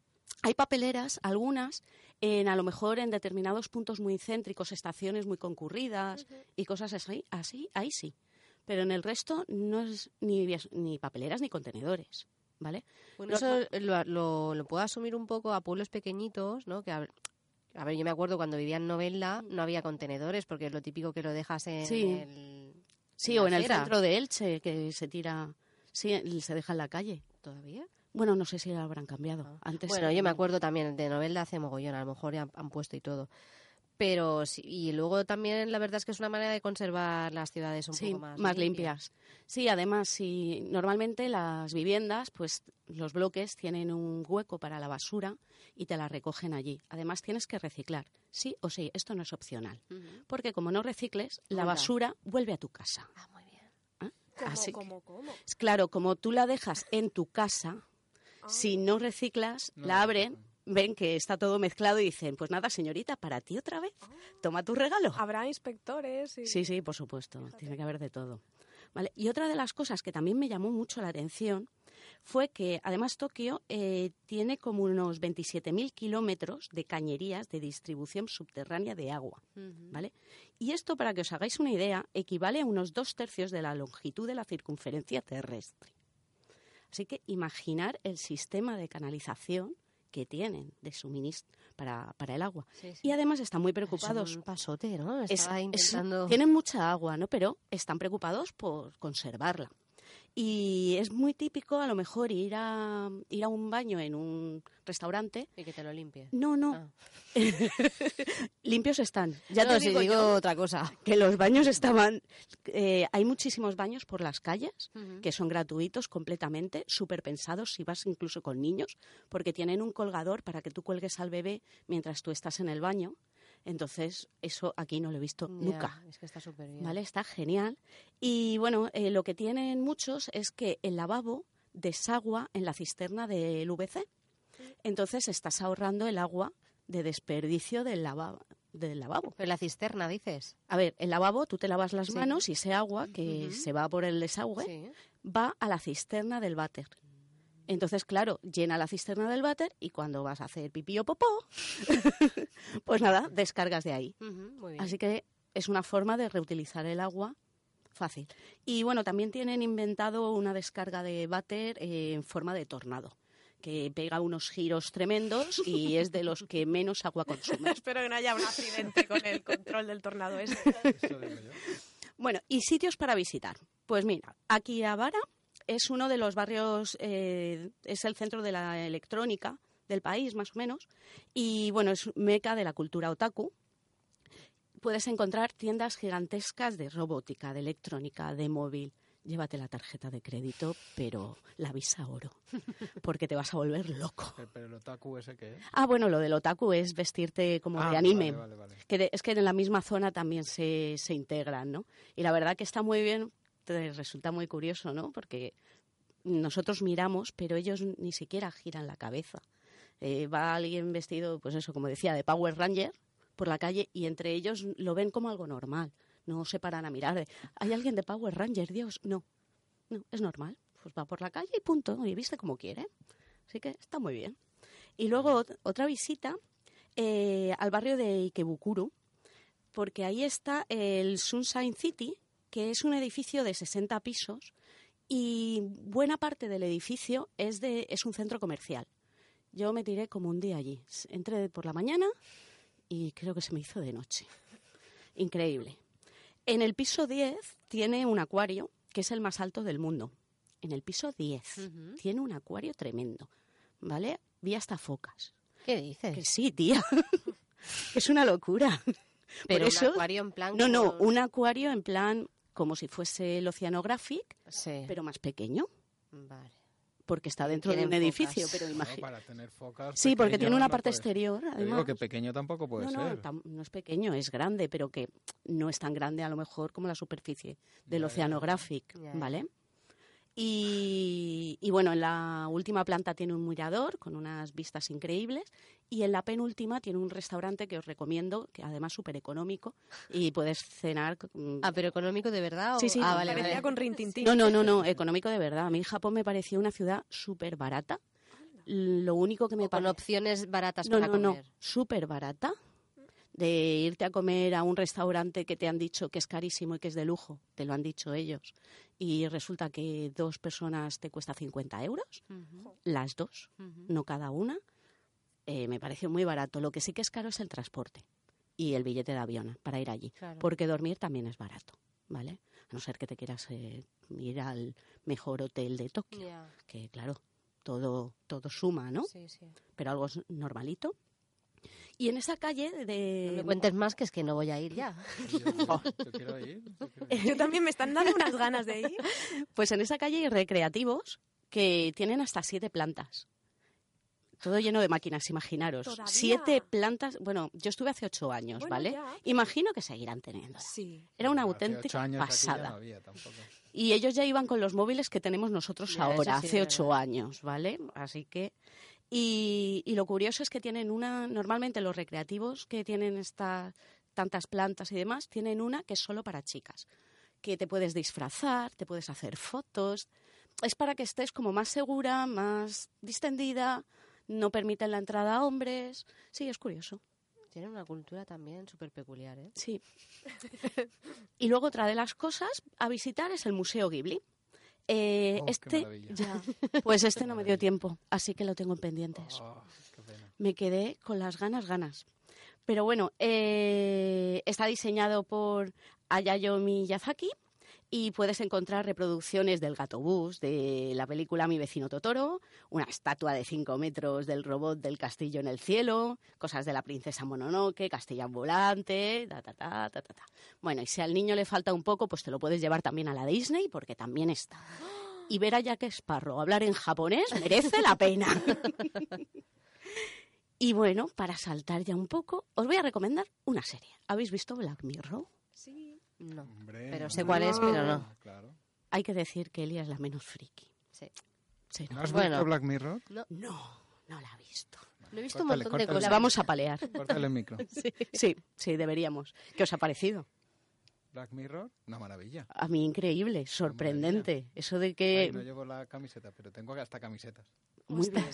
Hay papeleras, algunas, en a lo mejor en determinados puntos muy céntricos, estaciones muy concurridas y cosas así, así, ahí sí. Pero en el resto no es ni, ni papeleras ni contenedores, ¿vale? Bueno, eso lo, lo- lo puedo asumir un poco a pueblos pequeñitos, ¿no? Que a, ver- a ver, yo me acuerdo cuando vivía en Novella no había contenedores porque es lo típico que lo dejas en Sí. el... Sí, la o en el centro de Elche, que se tira, sí, se deja en la calle. ¿Todavía? Bueno, no sé si lo habrán cambiado. Ah. Antes bueno, yo me acuerdo también de Novelda hace mogollón, a lo mejor ya han, han puesto y todo. Pero sí, y luego también la verdad es que es una manera de conservar las ciudades un sí, poco más, limpias. Sí, además, si normalmente las viviendas, pues los bloques tienen un hueco para la basura y te la recogen allí. Además, tienes que reciclar, sí o sí, esto no es opcional. Porque como no recicles, la basura vuelve a tu casa. Ah, muy bien. ¿eh? ¿Cómo, Así que- cómo, Claro, como tú la dejas en tu casa, si no reciclas, No la abren, ven que está todo mezclado y dicen, pues nada, señorita, para ti otra vez, toma tu regalo. Habrá inspectores y... Sí, sí, por supuesto, tiene que haber de todo. Vale. Y otra de las cosas que también me llamó mucho la atención fue que además Tokio eh, tiene como unos 27.000 kilómetros de cañerías de distribución subterránea de agua. ¿vale? Y esto, para que os hagáis una idea, equivale a unos dos tercios de la longitud de la circunferencia terrestre. Así que imaginar el sistema de canalización que tienen de suministro para, para el agua. Sí, sí. Y además están muy Es preocupados un pasote, ¿no? es- es- tienen mucha agua, ¿no? Pero están preocupados por conservarla. Y es muy típico, a lo mejor, ir a, ir a un baño en un restaurante. Y que te lo limpie. No, no, Ah. <laughs> limpios están. Ya No, te digo, digo yo otra cosa. que los baños estaban... eh, hay muchísimos baños por las calles que son gratuitos completamente, súper pensados si vas incluso con niños, porque tienen un colgador para que tú cuelgues al bebé mientras tú estás en el baño. Entonces, eso aquí no lo he visto nunca. Es que está súper bien. ¿Vale? Está genial. Y bueno, eh, lo que tienen muchos es que el lavabo desagua en la cisterna del VC. Entonces estás ahorrando el agua de desperdicio del lavabo. Del lavabo. Pero la cisterna, dices. A ver, el lavabo, tú te lavas las Sí. manos y ese agua que se va por el desagüe Sí. va a la cisterna del váter. Entonces, claro, llena la cisterna del váter y cuando vas a hacer pipí o popó, <laughs> pues nada, descargas de ahí. Ujú, muy bien. Así que es una forma de reutilizar el agua fácil. Y bueno, también tienen inventado una descarga de váter eh, en forma de tornado, que pega unos giros tremendos y <laughs> es de los que menos agua consume. <laughs> Espero que no haya un accidente con el control del tornado ese. Eso digo yo. Bueno, ¿y sitios para visitar? Pues mira, Akihabara es uno de los barrios, eh, es el centro de la electrónica del país, más o menos, y bueno, es meca de la cultura otaku. Puedes encontrar tiendas gigantescas de robótica, de electrónica, de móvil. Llévate la tarjeta de crédito, pero la visa oro, <laughs> porque te vas a volver loco. Pero, el otaku ese que es. Ah, bueno, lo del otaku es vestirte como Ah, de anime. Vale, vale, vale. Que de- es que en la misma zona también se, se integran, ¿no? Y la verdad que está muy bien, resulta muy curioso, ¿no? Porque nosotros miramos, pero ellos ni siquiera giran la cabeza. Eh, va alguien vestido, pues eso, como decía, de Power Ranger por la calle y entre ellos lo ven como algo normal. No se paran a mirar. ¿Hay alguien de Power Ranger? Dios, no. No, es normal. Pues va por la calle y punto. Y viste como quiere. Así que está muy bien. Y luego ot- otra visita eh, al barrio de Ikebukuro, porque ahí está el Sunshine City, que es un edificio de 60 pisos y buena parte del edificio es, de, es un centro comercial. Yo me tiré como un día allí. Entré por la mañana y creo que se me hizo de noche. Increíble. En el piso 10 tiene un acuario que es el más alto del mundo. En el piso 10 Ujú. tiene un acuario tremendo. ¿Vale? Vi hasta focas. ¿Qué dices? Que sí, tía. <laughs> es una locura. Pero Por eso, un acuario en plan... no, no, un acuario en plan como si fuese el Oceanographic, Sí. pero más pequeño. Vale. porque está dentro de un Tienen edificio, focas. pero No, imagínate. para tener focas. Sí, porque tiene una no parte puede- exterior, Te además. digo que pequeño tampoco puede no, no, ser. tam- no es pequeño, es grande, pero que no es tan grande a lo mejor como la superficie del ya. Oceanographic, ya. ¿vale? Y, y bueno, en la última planta tiene un mirador con unas vistas increíbles y en la penúltima tiene un restaurante que os recomiendo, que además súper económico y puedes cenar. mm, Ah, pero económico de verdad. o- Sí, sí, Ah, no, vale, Parecía vale. con Rintintín. No, no, no, no, económico de verdad. A mí Japón me pareció una ciudad súper barata. Lo único que me O con pare- opciones baratas no, para no, no, súper barata. De irte a comer a un restaurante que te han dicho que es carísimo y que es de lujo, te lo han dicho ellos, y resulta que dos personas te cuesta 50 euros, las dos, no cada una, eh, me pareció muy barato. Lo que sí que es caro es el transporte y el billete de avión para ir allí, Claro. porque dormir también es barato, ¿vale? A no ser que te quieras eh, ir al mejor hotel de Tokio, que claro, todo, todo suma, ¿no? sí, sí. Pero algo es normalito. Y en esa calle de... No me cuentes más que es que no voy a ir ya. Yo, yo quiero ir. yo quiero ir. Yo también me están dando unas ganas de ir. <laughs> Pues en esa calle hay recreativos que tienen hasta siete plantas. Todo lleno de máquinas, imaginaros. ¿Todavía? Siete plantas. Bueno, yo estuve hace ocho años, Bueno, ¿vale? ya. Imagino que seguirán teniendo. Sí. Era una auténtica ocho años aquí ya pasada. no había tampoco. Y ellos ya iban con los móviles que tenemos nosotros Ya, ahora, sí, hace ocho años, ¿vale? Así que. Y, y lo curioso es que tienen una. Normalmente los recreativos que tienen esta, tantas plantas y demás, tienen una que es solo para chicas. Que te puedes disfrazar, te puedes hacer fotos. Es para que estés como más segura, más distendida. No permiten la entrada a hombres. Sí, es curioso. Tienen una cultura también súper peculiar, ¿eh? Sí. <laughs> y luego otra de las cosas a visitar es el Museo Ghibli. Eh, Oh, este, ya, <laughs> pues este no me dio tiempo, así que lo tengo en pendientes. Oh, qué pena. Me quedé con las ganas, ganas. Pero bueno, eh, está diseñado por Hayao Miyazaki y puedes encontrar reproducciones del gato bus, de la película Mi vecino Totoro, una estatua de 5 metros del robot del castillo en el cielo, cosas de la princesa Mononoke, castillo ambulante, ta, ta, ta, ta, ta, ta. Bueno, y si al niño le falta un poco, pues te lo puedes llevar también a la Disney, porque también está. Y ver a Jack Sparrow hablar en japonés merece la pena. <laughs> Y bueno, para saltar ya un poco, os voy a recomendar una serie. ¿Habéis visto Black Mirror? No. Hombre, Pero no. sé cuál es, pero no. Claro. Hay que decir que Elia es la menos friki. Sí. Sí, ¿No no, has Bueno. visto Black Mirror? no, no la he visto. No he visto un montón de córtale. La cosas. vamos a palear. Córtale el micro. <laughs> Sí, sí, deberíamos. ¿Qué os ha parecido? Black Mirror, una maravilla. A mí increíble, sorprendente. Eso de que... Ay, no llevo la camiseta, pero tengo hasta camisetas. Muy bien.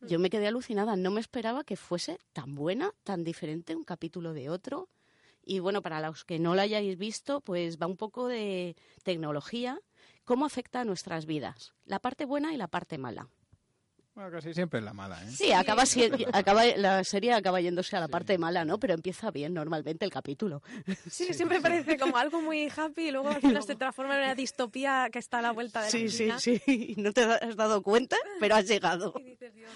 Yo me quedé alucinada, no me esperaba que fuese tan buena, tan diferente un capítulo de otro. Y bueno, para los que no la hayáis visto, pues va un poco de tecnología, cómo afecta a nuestras vidas, la parte buena y la parte mala. Bueno, casi siempre es la mala, ¿eh? Sí, acaba, la serie acaba yéndose a la parte mala, ¿no? Pero empieza bien normalmente el capítulo. Sí, siempre parece como algo muy happy y luego al final se transforma en una distopía que está a la vuelta de la Sí, sí, sí. <laughs> No te has dado cuenta, pero has llegado. Y dices, Dios.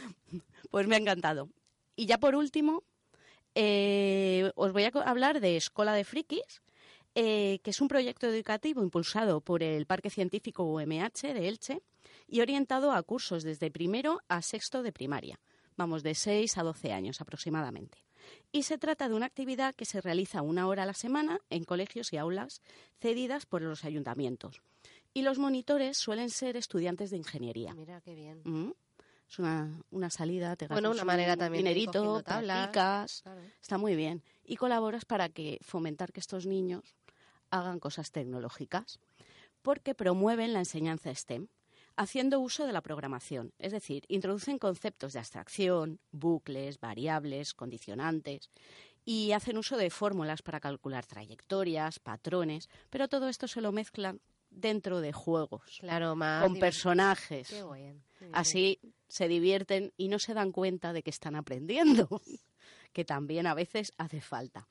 Pues me ha encantado. Y ya por último, eh, os voy a hablar de Escola de Frikis, eh, que es un proyecto educativo impulsado por el Parque Científico UMH de Elche y orientado a cursos desde primero a sexto de primaria, vamos, de 6 a 12 años aproximadamente. Y se trata de una actividad que se realiza una hora a la semana en colegios y aulas cedidas por los ayuntamientos. Y los monitores suelen ser estudiantes de ingeniería. Mira qué bien. Mm. Es una, una salida, te Bueno, gastas una un manera también dinerito, practicas, Claro. está muy bien. Y colaboras para que fomentar que estos niños hagan cosas tecnológicas, porque promueven la enseñanza STEM, haciendo uso de la programación, es decir, introducen conceptos de abstracción, bucles, variables, condicionantes, y hacen uso de fórmulas para calcular trayectorias, patrones, pero todo esto se lo mezclan dentro de juegos, Claro, más. con personajes. Qué bien. Así se divierten y no se dan cuenta de que están aprendiendo, <laughs> que también a veces hace falta.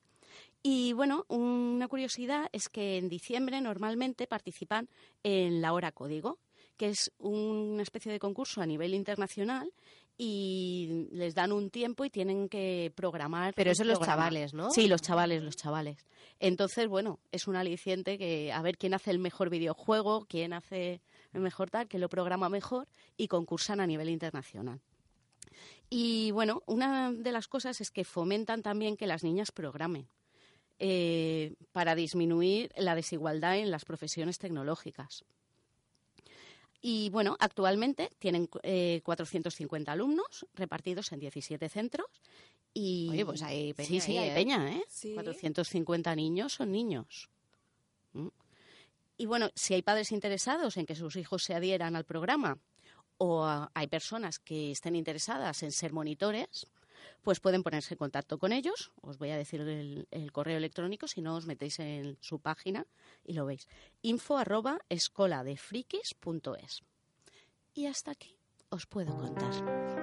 Y bueno, una curiosidad es que en diciembre normalmente participan en la hora código, que es una especie de concurso a nivel internacional y les dan un tiempo y tienen que programar. Pero eso los chavales, ¿no? Sí, los chavales, los chavales. Entonces, bueno, es un aliciente que a ver quién hace el mejor videojuego, quién hace mejor tal, que lo programa mejor y concursan a nivel internacional. Y bueno, una de las cosas es que fomentan también que las niñas programen. Eh, para disminuir la desigualdad en las profesiones tecnológicas. Y bueno, actualmente tienen 450 eh, alumnos repartidos en 17 centros. Y, Oye, pues hay peña. Sí, sí, hay ¿eh? peña, ¿eh? 450 niños son niños. ¿Mm? Y bueno, si hay padres interesados en que sus hijos se adhieran al programa o hay personas que estén interesadas en ser monitores, pues pueden ponerse en contacto con ellos. Os voy a decir el, correo electrónico, si no os metéis en su página y lo veis. info. Y hasta aquí os puedo contar.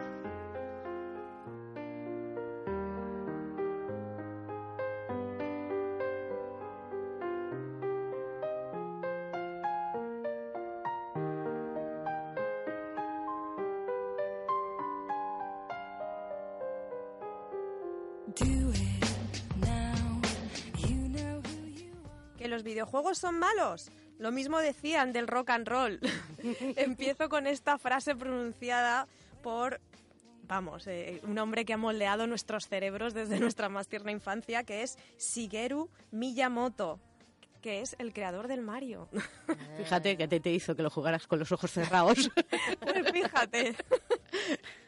Videojuegos son malos? Lo mismo decían del rock and roll. <laughs> Empiezo con esta frase pronunciada por, vamos, eh, un hombre que ha moldeado nuestros cerebros desde nuestra más tierna infancia, que es Shigeru Miyamoto que es el creador del Mario. Fíjate que te, te hizo que lo jugaras con los ojos cerrados. <laughs> pues fíjate. <laughs>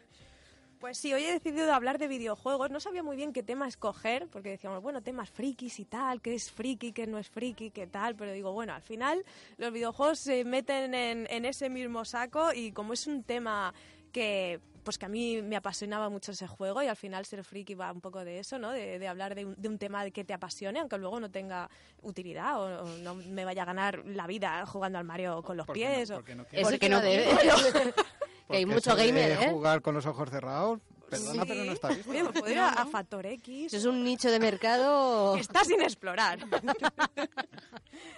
Pues sí, hoy he decidido hablar de videojuegos. No sabía muy bien qué tema escoger, porque decíamos, bueno, temas frikis y tal, qué es friki, qué no es friki, qué tal. Pero digo, bueno, al final los videojuegos se meten en, en ese mismo saco y como es un tema que pues que a mí me apasionaba mucho ese juego y al final ser friki va un poco de eso, ¿no? De, de hablar de un, de un, tema que te apasione, aunque luego no tenga utilidad o, o, no me vaya a ganar la vida jugando al Mario con los pies. No, o... porque no, Eso que no debe. <laughs> que hay mucho gamer, ¿eh? jugar con los ojos cerrados, perdona, sí. pero no está puedo ir a, a Factor X. Es un nicho de mercado... que está sin explorar.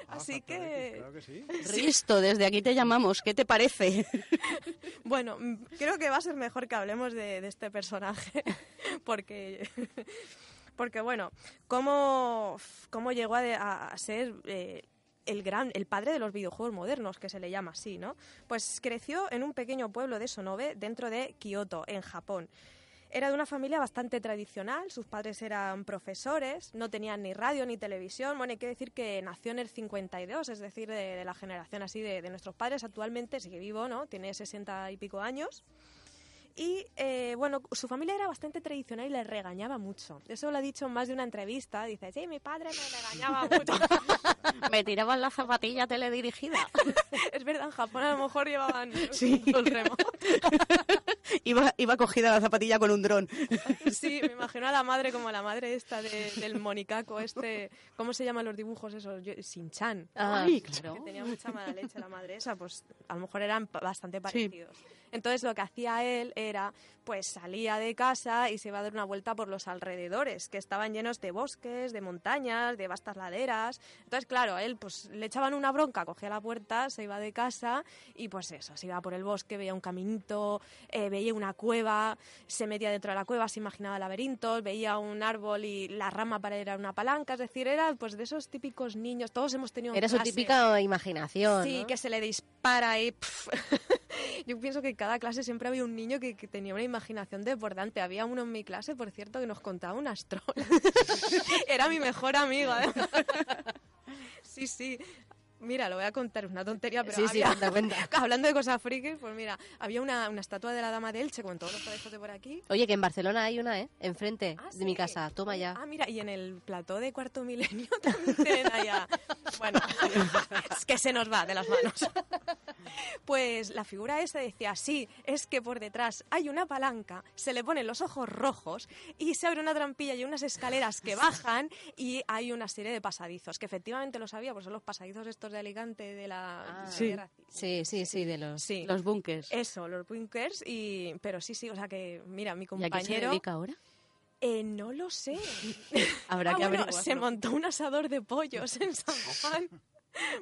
Así Ah, que... X, claro que sí. Risto, desde aquí te llamamos. ¿Qué te parece? <laughs> Bueno, mm, creo que va a ser mejor que hablemos de, de este personaje, <laughs> porque... Porque bueno, cómo, cómo llegó a, a ser eh, el gran, el padre de los videojuegos modernos, que se le llama así, ¿no? Pues creció en un pequeño pueblo de Sonobe, dentro de Kioto, en Japón. Era de una familia bastante tradicional, sus padres eran profesores, no tenían ni radio ni televisión. Bueno, hay que decir que nació en el 52, es decir, de, la generación así de, de, nuestros padres. Actualmente sigue vivo, ¿no? Tiene 60 y pico años. Y eh, bueno, su familia era bastante tradicional y le regañaba mucho. Eso lo ha dicho en más de una entrevista. Dice, sí, mi padre me regañaba mucho. <laughs> me tiraban la zapatilla teledirigida. <laughs> es verdad, en Japón a lo mejor llevaban sí. un remo. <laughs> iba, iba cogida la zapatilla con un dron. sí, me imagino a la madre como la madre esta de, del monicaco, este, ¿cómo se llaman los dibujos esos? Sin-chan. Ay, claro. Que tenía mucha mala leche la madre esa, pues a lo mejor eran bastante parecidos. Sí. Entonces lo que hacía él era, pues salía de casa y se iba a dar una vuelta por los alrededores, que estaban llenos de bosques, de montañas, de vastas laderas. Entonces, claro, él pues le echaban una bronca, cogía la puerta, se iba de casa y pues eso, se iba por el bosque, veía un caminito, eh, veía una cueva, se metía dentro de la cueva, se imaginaba laberintos, veía un árbol y la rama para ir a una palanca, es decir, era pues de esos típicos niños, todos hemos tenido Era su típica imaginación. Sí, ¿no? que se le dispara y... <laughs> Yo pienso que en cada clase siempre había un niño que, que, tenía una imaginación desbordante. Había uno en mi clase, por cierto, que nos contaba unas trolas. <laughs> Era mi mejor amigo. ¿eh? <laughs> sí, sí. Mira, lo voy a contar, es una tontería, pero sí, había, sí, cuenta, cuenta. <laughs> hablando de cosas frikis, pues mira, había una, una, estatua de la Dama de Elche con todos los colegios de por aquí. Oye, que en Barcelona hay una, ¿eh? Enfrente ah, de ¿sí? mi casa, toma ya. Ah, mira, y en el plató de Cuarto Milenio <laughs> también tienen allá. Bueno, <laughs> es que se nos va de las manos. Pues la figura esa decía, sí, es que por detrás hay una palanca, se le ponen los ojos rojos y se abre una trampilla y unas escaleras que bajan y hay una serie de pasadizos, que efectivamente lo sabía, porque son los pasadizos estos de Alicante de la ah, sí. sí, sí, sí, de los, sí. los bunkers. Eso, los bunkers, y pero sí, sí, o sea que, mira, mi compañero... ¿Y a qué se dedica ahora? Eh, no lo sé. <laughs> Habrá ah, que bueno, se montó un asador de pollos en San <laughs> Juan.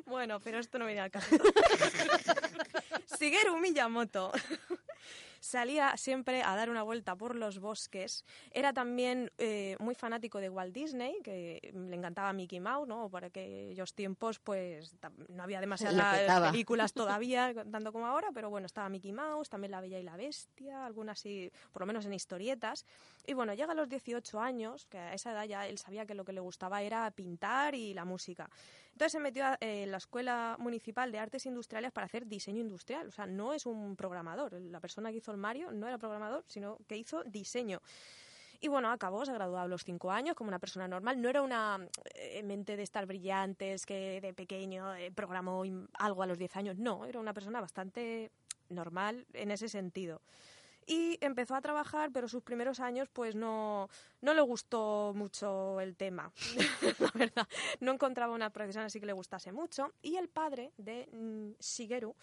Bueno, pero esto no viene al caso. <laughs> Shigeru Miyamoto. Salía siempre a dar una vuelta por los bosques. Era también eh, muy fanático de Walt Disney, que le encantaba Mickey Mouse, ¿no? Por aquellos tiempos, pues no había demasiadas películas todavía, <laughs> tanto como ahora, pero bueno, estaba Mickey Mouse, también La Bella y la Bestia, algunas sí, por lo menos en historietas. Y bueno, llega a los 18 años, que a esa edad ya él sabía que lo que le gustaba era pintar y la música. Entonces se metió eh, en la Escuela Municipal de Artes Industriales para hacer diseño industrial. O sea, no es un programador. La persona que hizo el Mario no era programador, sino que hizo diseño. Y bueno, acabó, se graduó a los cinco años como una persona normal. No era una eh, mente de estar brillantes que de pequeño eh, programó algo a los diez años. No, era una persona bastante normal en ese sentido y empezó a trabajar, pero sus primeros años pues no, no le gustó mucho el tema, <laughs> la verdad. No encontraba una profesión así que le gustase mucho. Y el padre de mm, Shigeru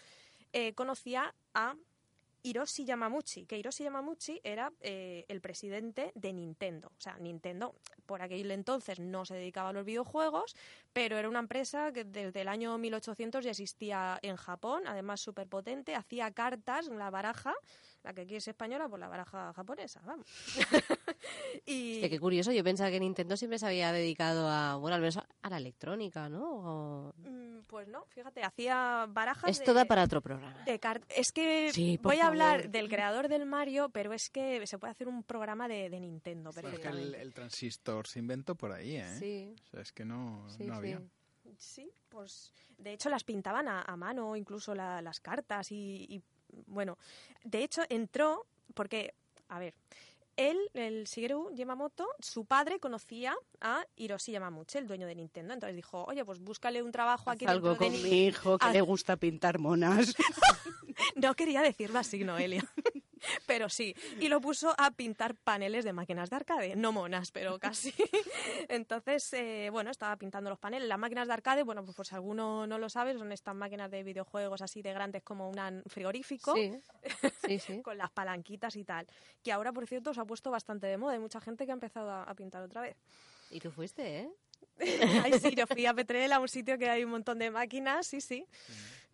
eh, conocía a Hiroshi Yamamuchi, que Hiroshi Yamamuchi era eh, el presidente de Nintendo. O sea, Nintendo por aquel entonces no se dedicaba a los videojuegos, pero era una empresa que desde el año 1800 ya existía en Japón, además súper potente, hacía cartas, la baraja, la que aquí es española, pues la baraja japonesa, vamos. <laughs> y... qué curioso, yo pensaba que Nintendo siempre se había dedicado a, bueno, al menos a la electrónica, ¿no? Mm, pues no, fíjate, hacía barajas... Esto da para otro programa. es que voy a hablar del creador del Mario, pero es que se puede hacer un programa de, Nintendo. pero es que el, transistor se inventó por ahí, ¿eh? Sí. O sea, es que no, no había. Sí, pues de hecho las pintaban a, mano, incluso las cartas y bueno, de hecho entró porque, a ver, él, el Shigeru Yamamoto, su padre conocía a Hiroshi Yamamuchi, el dueño de Nintendo. Entonces dijo, oye, pues búscale un trabajo aquí. algo con mi hijo que le gusta pintar monas. <laughs> no quería decirlo así, Noelia. <laughs> <laughs> pero sí. Y lo puso a pintar paneles de máquinas de arcade, no monas, pero <laughs> casi. <laughs> Entonces, eh, bueno, estaba pintando los paneles. Las máquinas de arcade, bueno, pues por si alguno no lo sabe, son estas máquinas de videojuegos así de grandes como un frigorífico, con las palanquitas y tal. Que ahora, por cierto, se ha puesto bastante de moda. Hay mucha gente que ha empezado a, pintar otra vez. Y tú fuiste, ¿eh? Ay, sí, yo fui a Petrel, a un sitio que hay un montón de máquinas, sí, sí.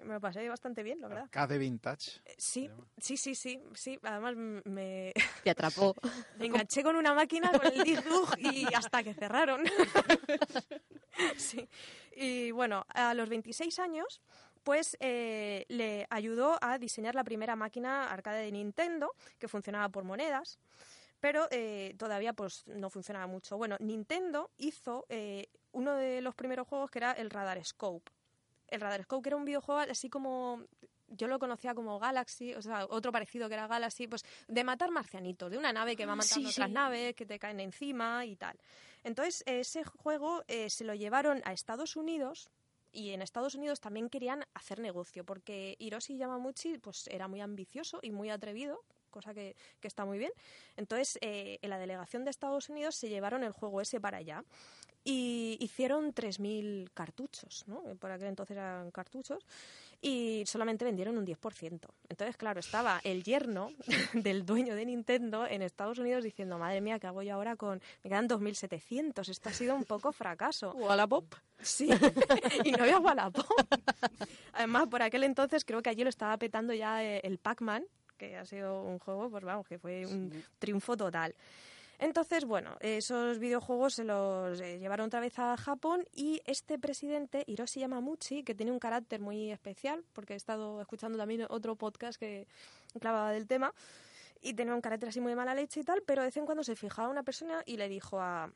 Me lo pasé bastante bien, la verdad. Arcade Vintage. Eh, sí, sí, sí, sí, sí. Además me... Te atrapó. <laughs> Me enganché con una máquina, con el disc y hasta que cerraron. <laughs> sí. Y bueno, a los 26 años pues eh, le ayudó a diseñar la primera máquina arcade de Nintendo, que funcionaba por monedas, pero eh, todavía pues no funcionaba mucho. Bueno, Nintendo hizo uno de los primeros juegos que era el Radar Scope el Radar Scope, que era un videojuego así como yo lo conocía como Galaxy, o sea, otro parecido que era Galaxy, pues de matar marcianitos, de una nave que va ah, matando otras naves, que te caen encima y tal. Entonces, ese juego eh, se lo llevaron a Estados Unidos y en Estados Unidos también querían hacer negocio, porque Hiroshi Yamamuchi pues era muy ambicioso y muy atrevido, cosa que, está muy bien. Entonces, eh, en la delegación de Estados Unidos se llevaron el juego ese para allá y hicieron 3.000 cartuchos, ¿no? Por aquel entonces eran cartuchos, y solamente vendieron un 10%. Entonces, claro, estaba el yerno <laughs> del dueño de Nintendo en Estados Unidos diciendo, madre mía, ¿qué hago yo ahora con...? Me quedan 2.700, esto ha sido un poco fracaso. ¿Wallapop? Sí, <laughs> y no había Wallapop. Además, por aquel entonces creo que allí lo estaba petando ya eh, el Pac-Man, que ha sido un juego, pues vamos, que fue un triunfo total. Entonces, bueno, esos videojuegos se los eh, llevaron otra vez a Japón y este presidente, Hiroshi Yamamuchi, que tiene un carácter muy especial, porque he estado escuchando también otro podcast que clavaba del tema, y tenía un carácter así muy de mala leche y tal, pero de vez en cuando se fijaba una persona y le dijo a,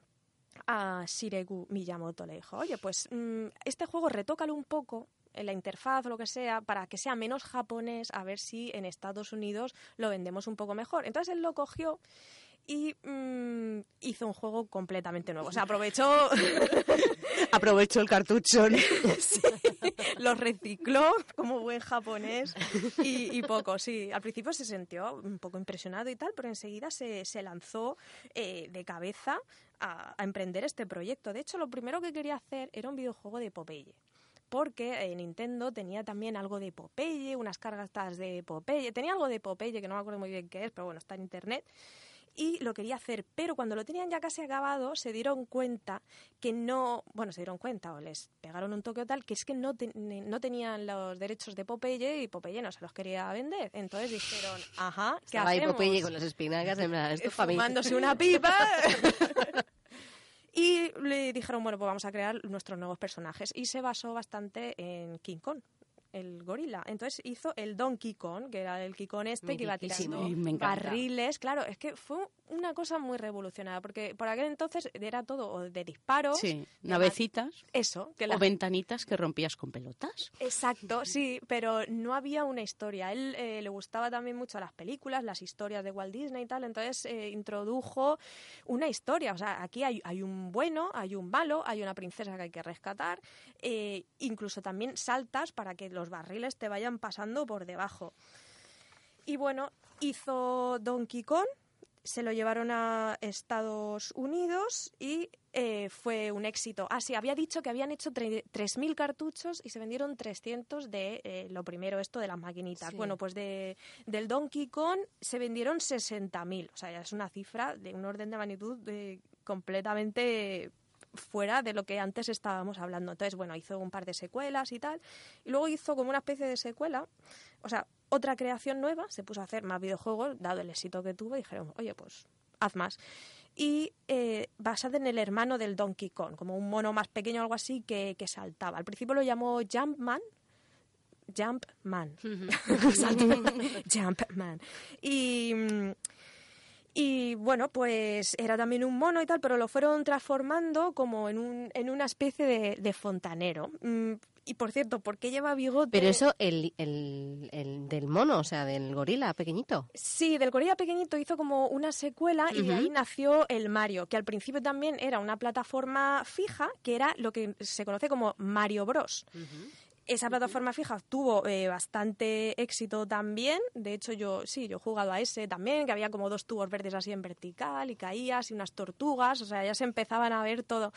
a Shiregu Miyamoto, le dijo, oye, pues mm, este juego retócalo un poco la interfaz o lo que sea, para que sea menos japonés, a ver si en Estados Unidos lo vendemos un poco mejor. Entonces él lo cogió y mm, hizo un juego completamente nuevo. O sea, aprovechó... <laughs> aprovechó el cartucho. <laughs> sí, lo recicló como buen japonés y, poco, sí. Al principio se sintió un poco impresionado y tal, pero enseguida se, lanzó eh, de cabeza a, emprender este proyecto. De hecho, lo primero que quería hacer era un videojuego de Popeye porque eh, Nintendo tenía también algo de Popeye, unas cargas de Popeye, tenía algo de Popeye que no me acuerdo muy bien qué es, pero bueno, está en internet. y lo quería hacer, pero cuando lo tenían ya casi acabado se dieron cuenta que no, bueno, se dieron cuenta o les pegaron un toque o tal, que es que no, no tenían los derechos de Popeye y Popeye no se los quería vender. Entonces dijeron, ajá, ¿qué Estaba ahí hacemos? Popeye con las espinacas, en plan, esto fumándose una pipa. <laughs> <laughs> y le dijeron, bueno, pues vamos a crear nuestros nuevos personajes. Y se basó bastante en King Kong el gorila. Entonces hizo el Donkey Kong, que era el Kong este que iba tirando. Me barriles. Claro, es que fue una cosa muy revolucionada, porque por aquel entonces era todo de disparos. Sí, navecitas Eso, que la o ventanitas que rompías con pelotas. Exacto, sí, pero no había una historia. A él eh, le gustaba también mucho las películas, las historias de Walt Disney y tal, entonces eh, introdujo una historia. O sea, aquí hay, hay un bueno, hay un malo, hay una princesa que hay que rescatar, eh, incluso también saltas para que los barriles te vayan pasando por debajo. Y bueno, hizo Donkey Kong, se lo llevaron a Estados Unidos y eh, fue un éxito. Ah, sí, había dicho que habían hecho tre- 3.000 cartuchos y se vendieron 300 de eh, lo primero, esto de las maquinitas. Sí. Bueno, pues de, del Donkey Kong se vendieron 60.000. O sea, ya es una cifra de un orden de magnitud de- completamente fuera de lo que antes estábamos hablando. Entonces, bueno, hizo un par de secuelas y tal. Y luego hizo como una especie de secuela, o sea, otra creación nueva, se puso a hacer más videojuegos, dado el éxito que tuvo, y dijeron, oye, pues haz más. Y eh, basada en el hermano del Donkey Kong, como un mono más pequeño o algo así que, que saltaba. Al principio lo llamó Jumpman, Jumpman. <laughs> Jumpman. Y, mm, y bueno, pues era también un mono y tal, pero lo fueron transformando como en, un, en una especie de, de fontanero. Mm, Y por cierto, ¿por qué lleva bigote? Pero eso, el, el, el del mono, o sea, del gorila pequeñito. Sí, del gorila pequeñito hizo como una secuela y de ahí nació el Mario, que al principio también era una plataforma fija, que era lo que se conoce como Mario Bros. Esa plataforma fija tuvo eh, bastante éxito también. De hecho, yo sí, yo he jugado a ese también, que había como dos tubos verdes así en vertical y caías y unas tortugas. O sea, ya se empezaban a ver todo,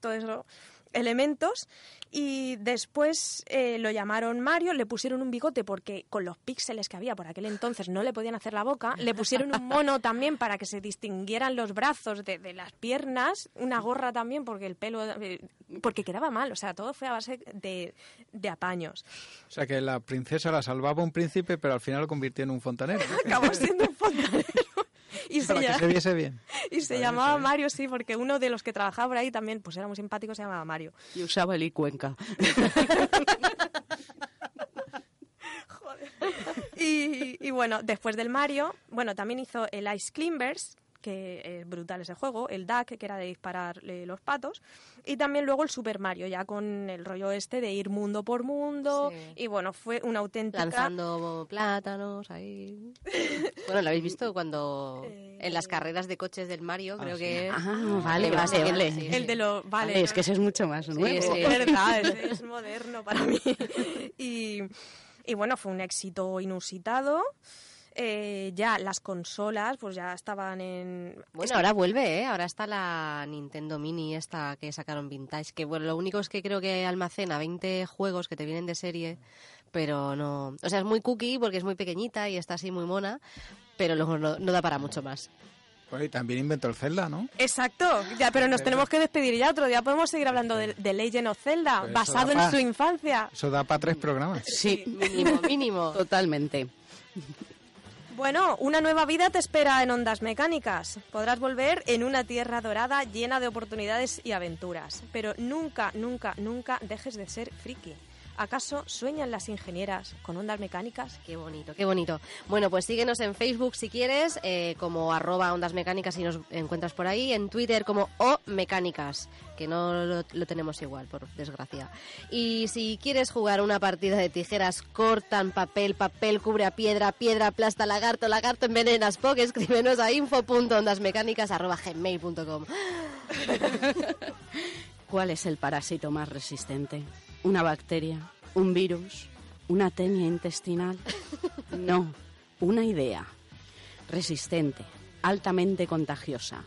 todo eso elementos y después eh, lo llamaron Mario, le pusieron un bigote porque con los píxeles que había por aquel entonces no le podían hacer la boca, le pusieron un mono también para que se distinguieran los brazos de, de las piernas, una gorra también porque el pelo, eh, porque quedaba mal, o sea, todo fue a base de, de apaños. O sea que la princesa la salvaba un príncipe, pero al final lo convirtió en un fontanero. <laughs> Acabó siendo un fontanero. <laughs> Y se, Para que llama- se viese bien. y se llamaba Mario, sí, porque uno de los que trabajaba por ahí también, pues era muy simpático, se llamaba Mario. Y usaba el Cuenca. <laughs> Y, y bueno, después del Mario, bueno, también hizo el Ice Climbers, que es brutal ese juego, el Duck, que era de disparar eh, los patos, y también luego el Super Mario, ya con el rollo este de ir mundo por mundo, Sí. y bueno, fue una auténtica... Lanzando plátanos ahí. <laughs> Bueno, ¿lo habéis visto cuando en las carreras de coches del Mario? Creo que. Ah, vale, que va a vale, ser- vale. sí, El sí. de los... Vale, Vale, es que ese es mucho más nuevo. sí. Es verdad, <laughs> ese es moderno para mí. <laughs> Y, y bueno, fue un éxito inusitado. Eh, ya las consolas, pues ya estaban en... Bueno, ahora vuelve, ¿eh? Ahora está la Nintendo Mini esta que sacaron Vintage, que bueno, lo único es que creo que almacena 20 juegos que te vienen de serie, pero no... O sea, es muy cookie porque es muy pequeñita y está así muy mona, pero luego no, no da para mucho más. Pues, y también inventó el Zelda, ¿no? Exacto, ya, pero nos tenemos que despedir ya. Otro día podemos seguir hablando de, de Legend of Zelda, Pues basado en pa- su infancia. Eso da para tres programas. Sí, Mínimo, mínimo. totalmente. Bueno, una nueva vida te espera en Ondas Mecánicas. Podrás volver en una tierra dorada llena de oportunidades y aventuras. Pero nunca, nunca, nunca dejes de ser friki. ¿Acaso sueñan las ingenieras con ondas mecánicas? Qué bonito, qué bonito. Bueno, pues síguenos en Facebook si quieres, eh, como arroba ondas mecánicas si nos encuentras por ahí, en Twitter como o mecánicas, que no lo, lo tenemos igual, por desgracia. Y si quieres jugar una partida de tijeras, cortan papel, papel, cubre a piedra, piedra, aplasta lagarto, lagarto envenenas, poke, escríbenos a info.ondasmecánicas arroba gmail.com. <laughs> ¿Cuál es el parásito más resistente? ¿Una bacteria? ¿Un virus? ¿Una tenia intestinal? <laughs> No, una idea. Resistente, altamente contagiosa.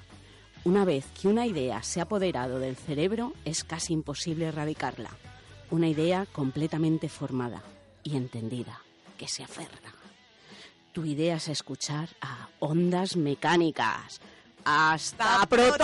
Una vez que una idea se ha apoderado del cerebro, es casi imposible erradicarla. Una idea completamente formada y entendida, que se aferra. Tu idea es escuchar a ondas mecánicas. ¡Hasta Protón!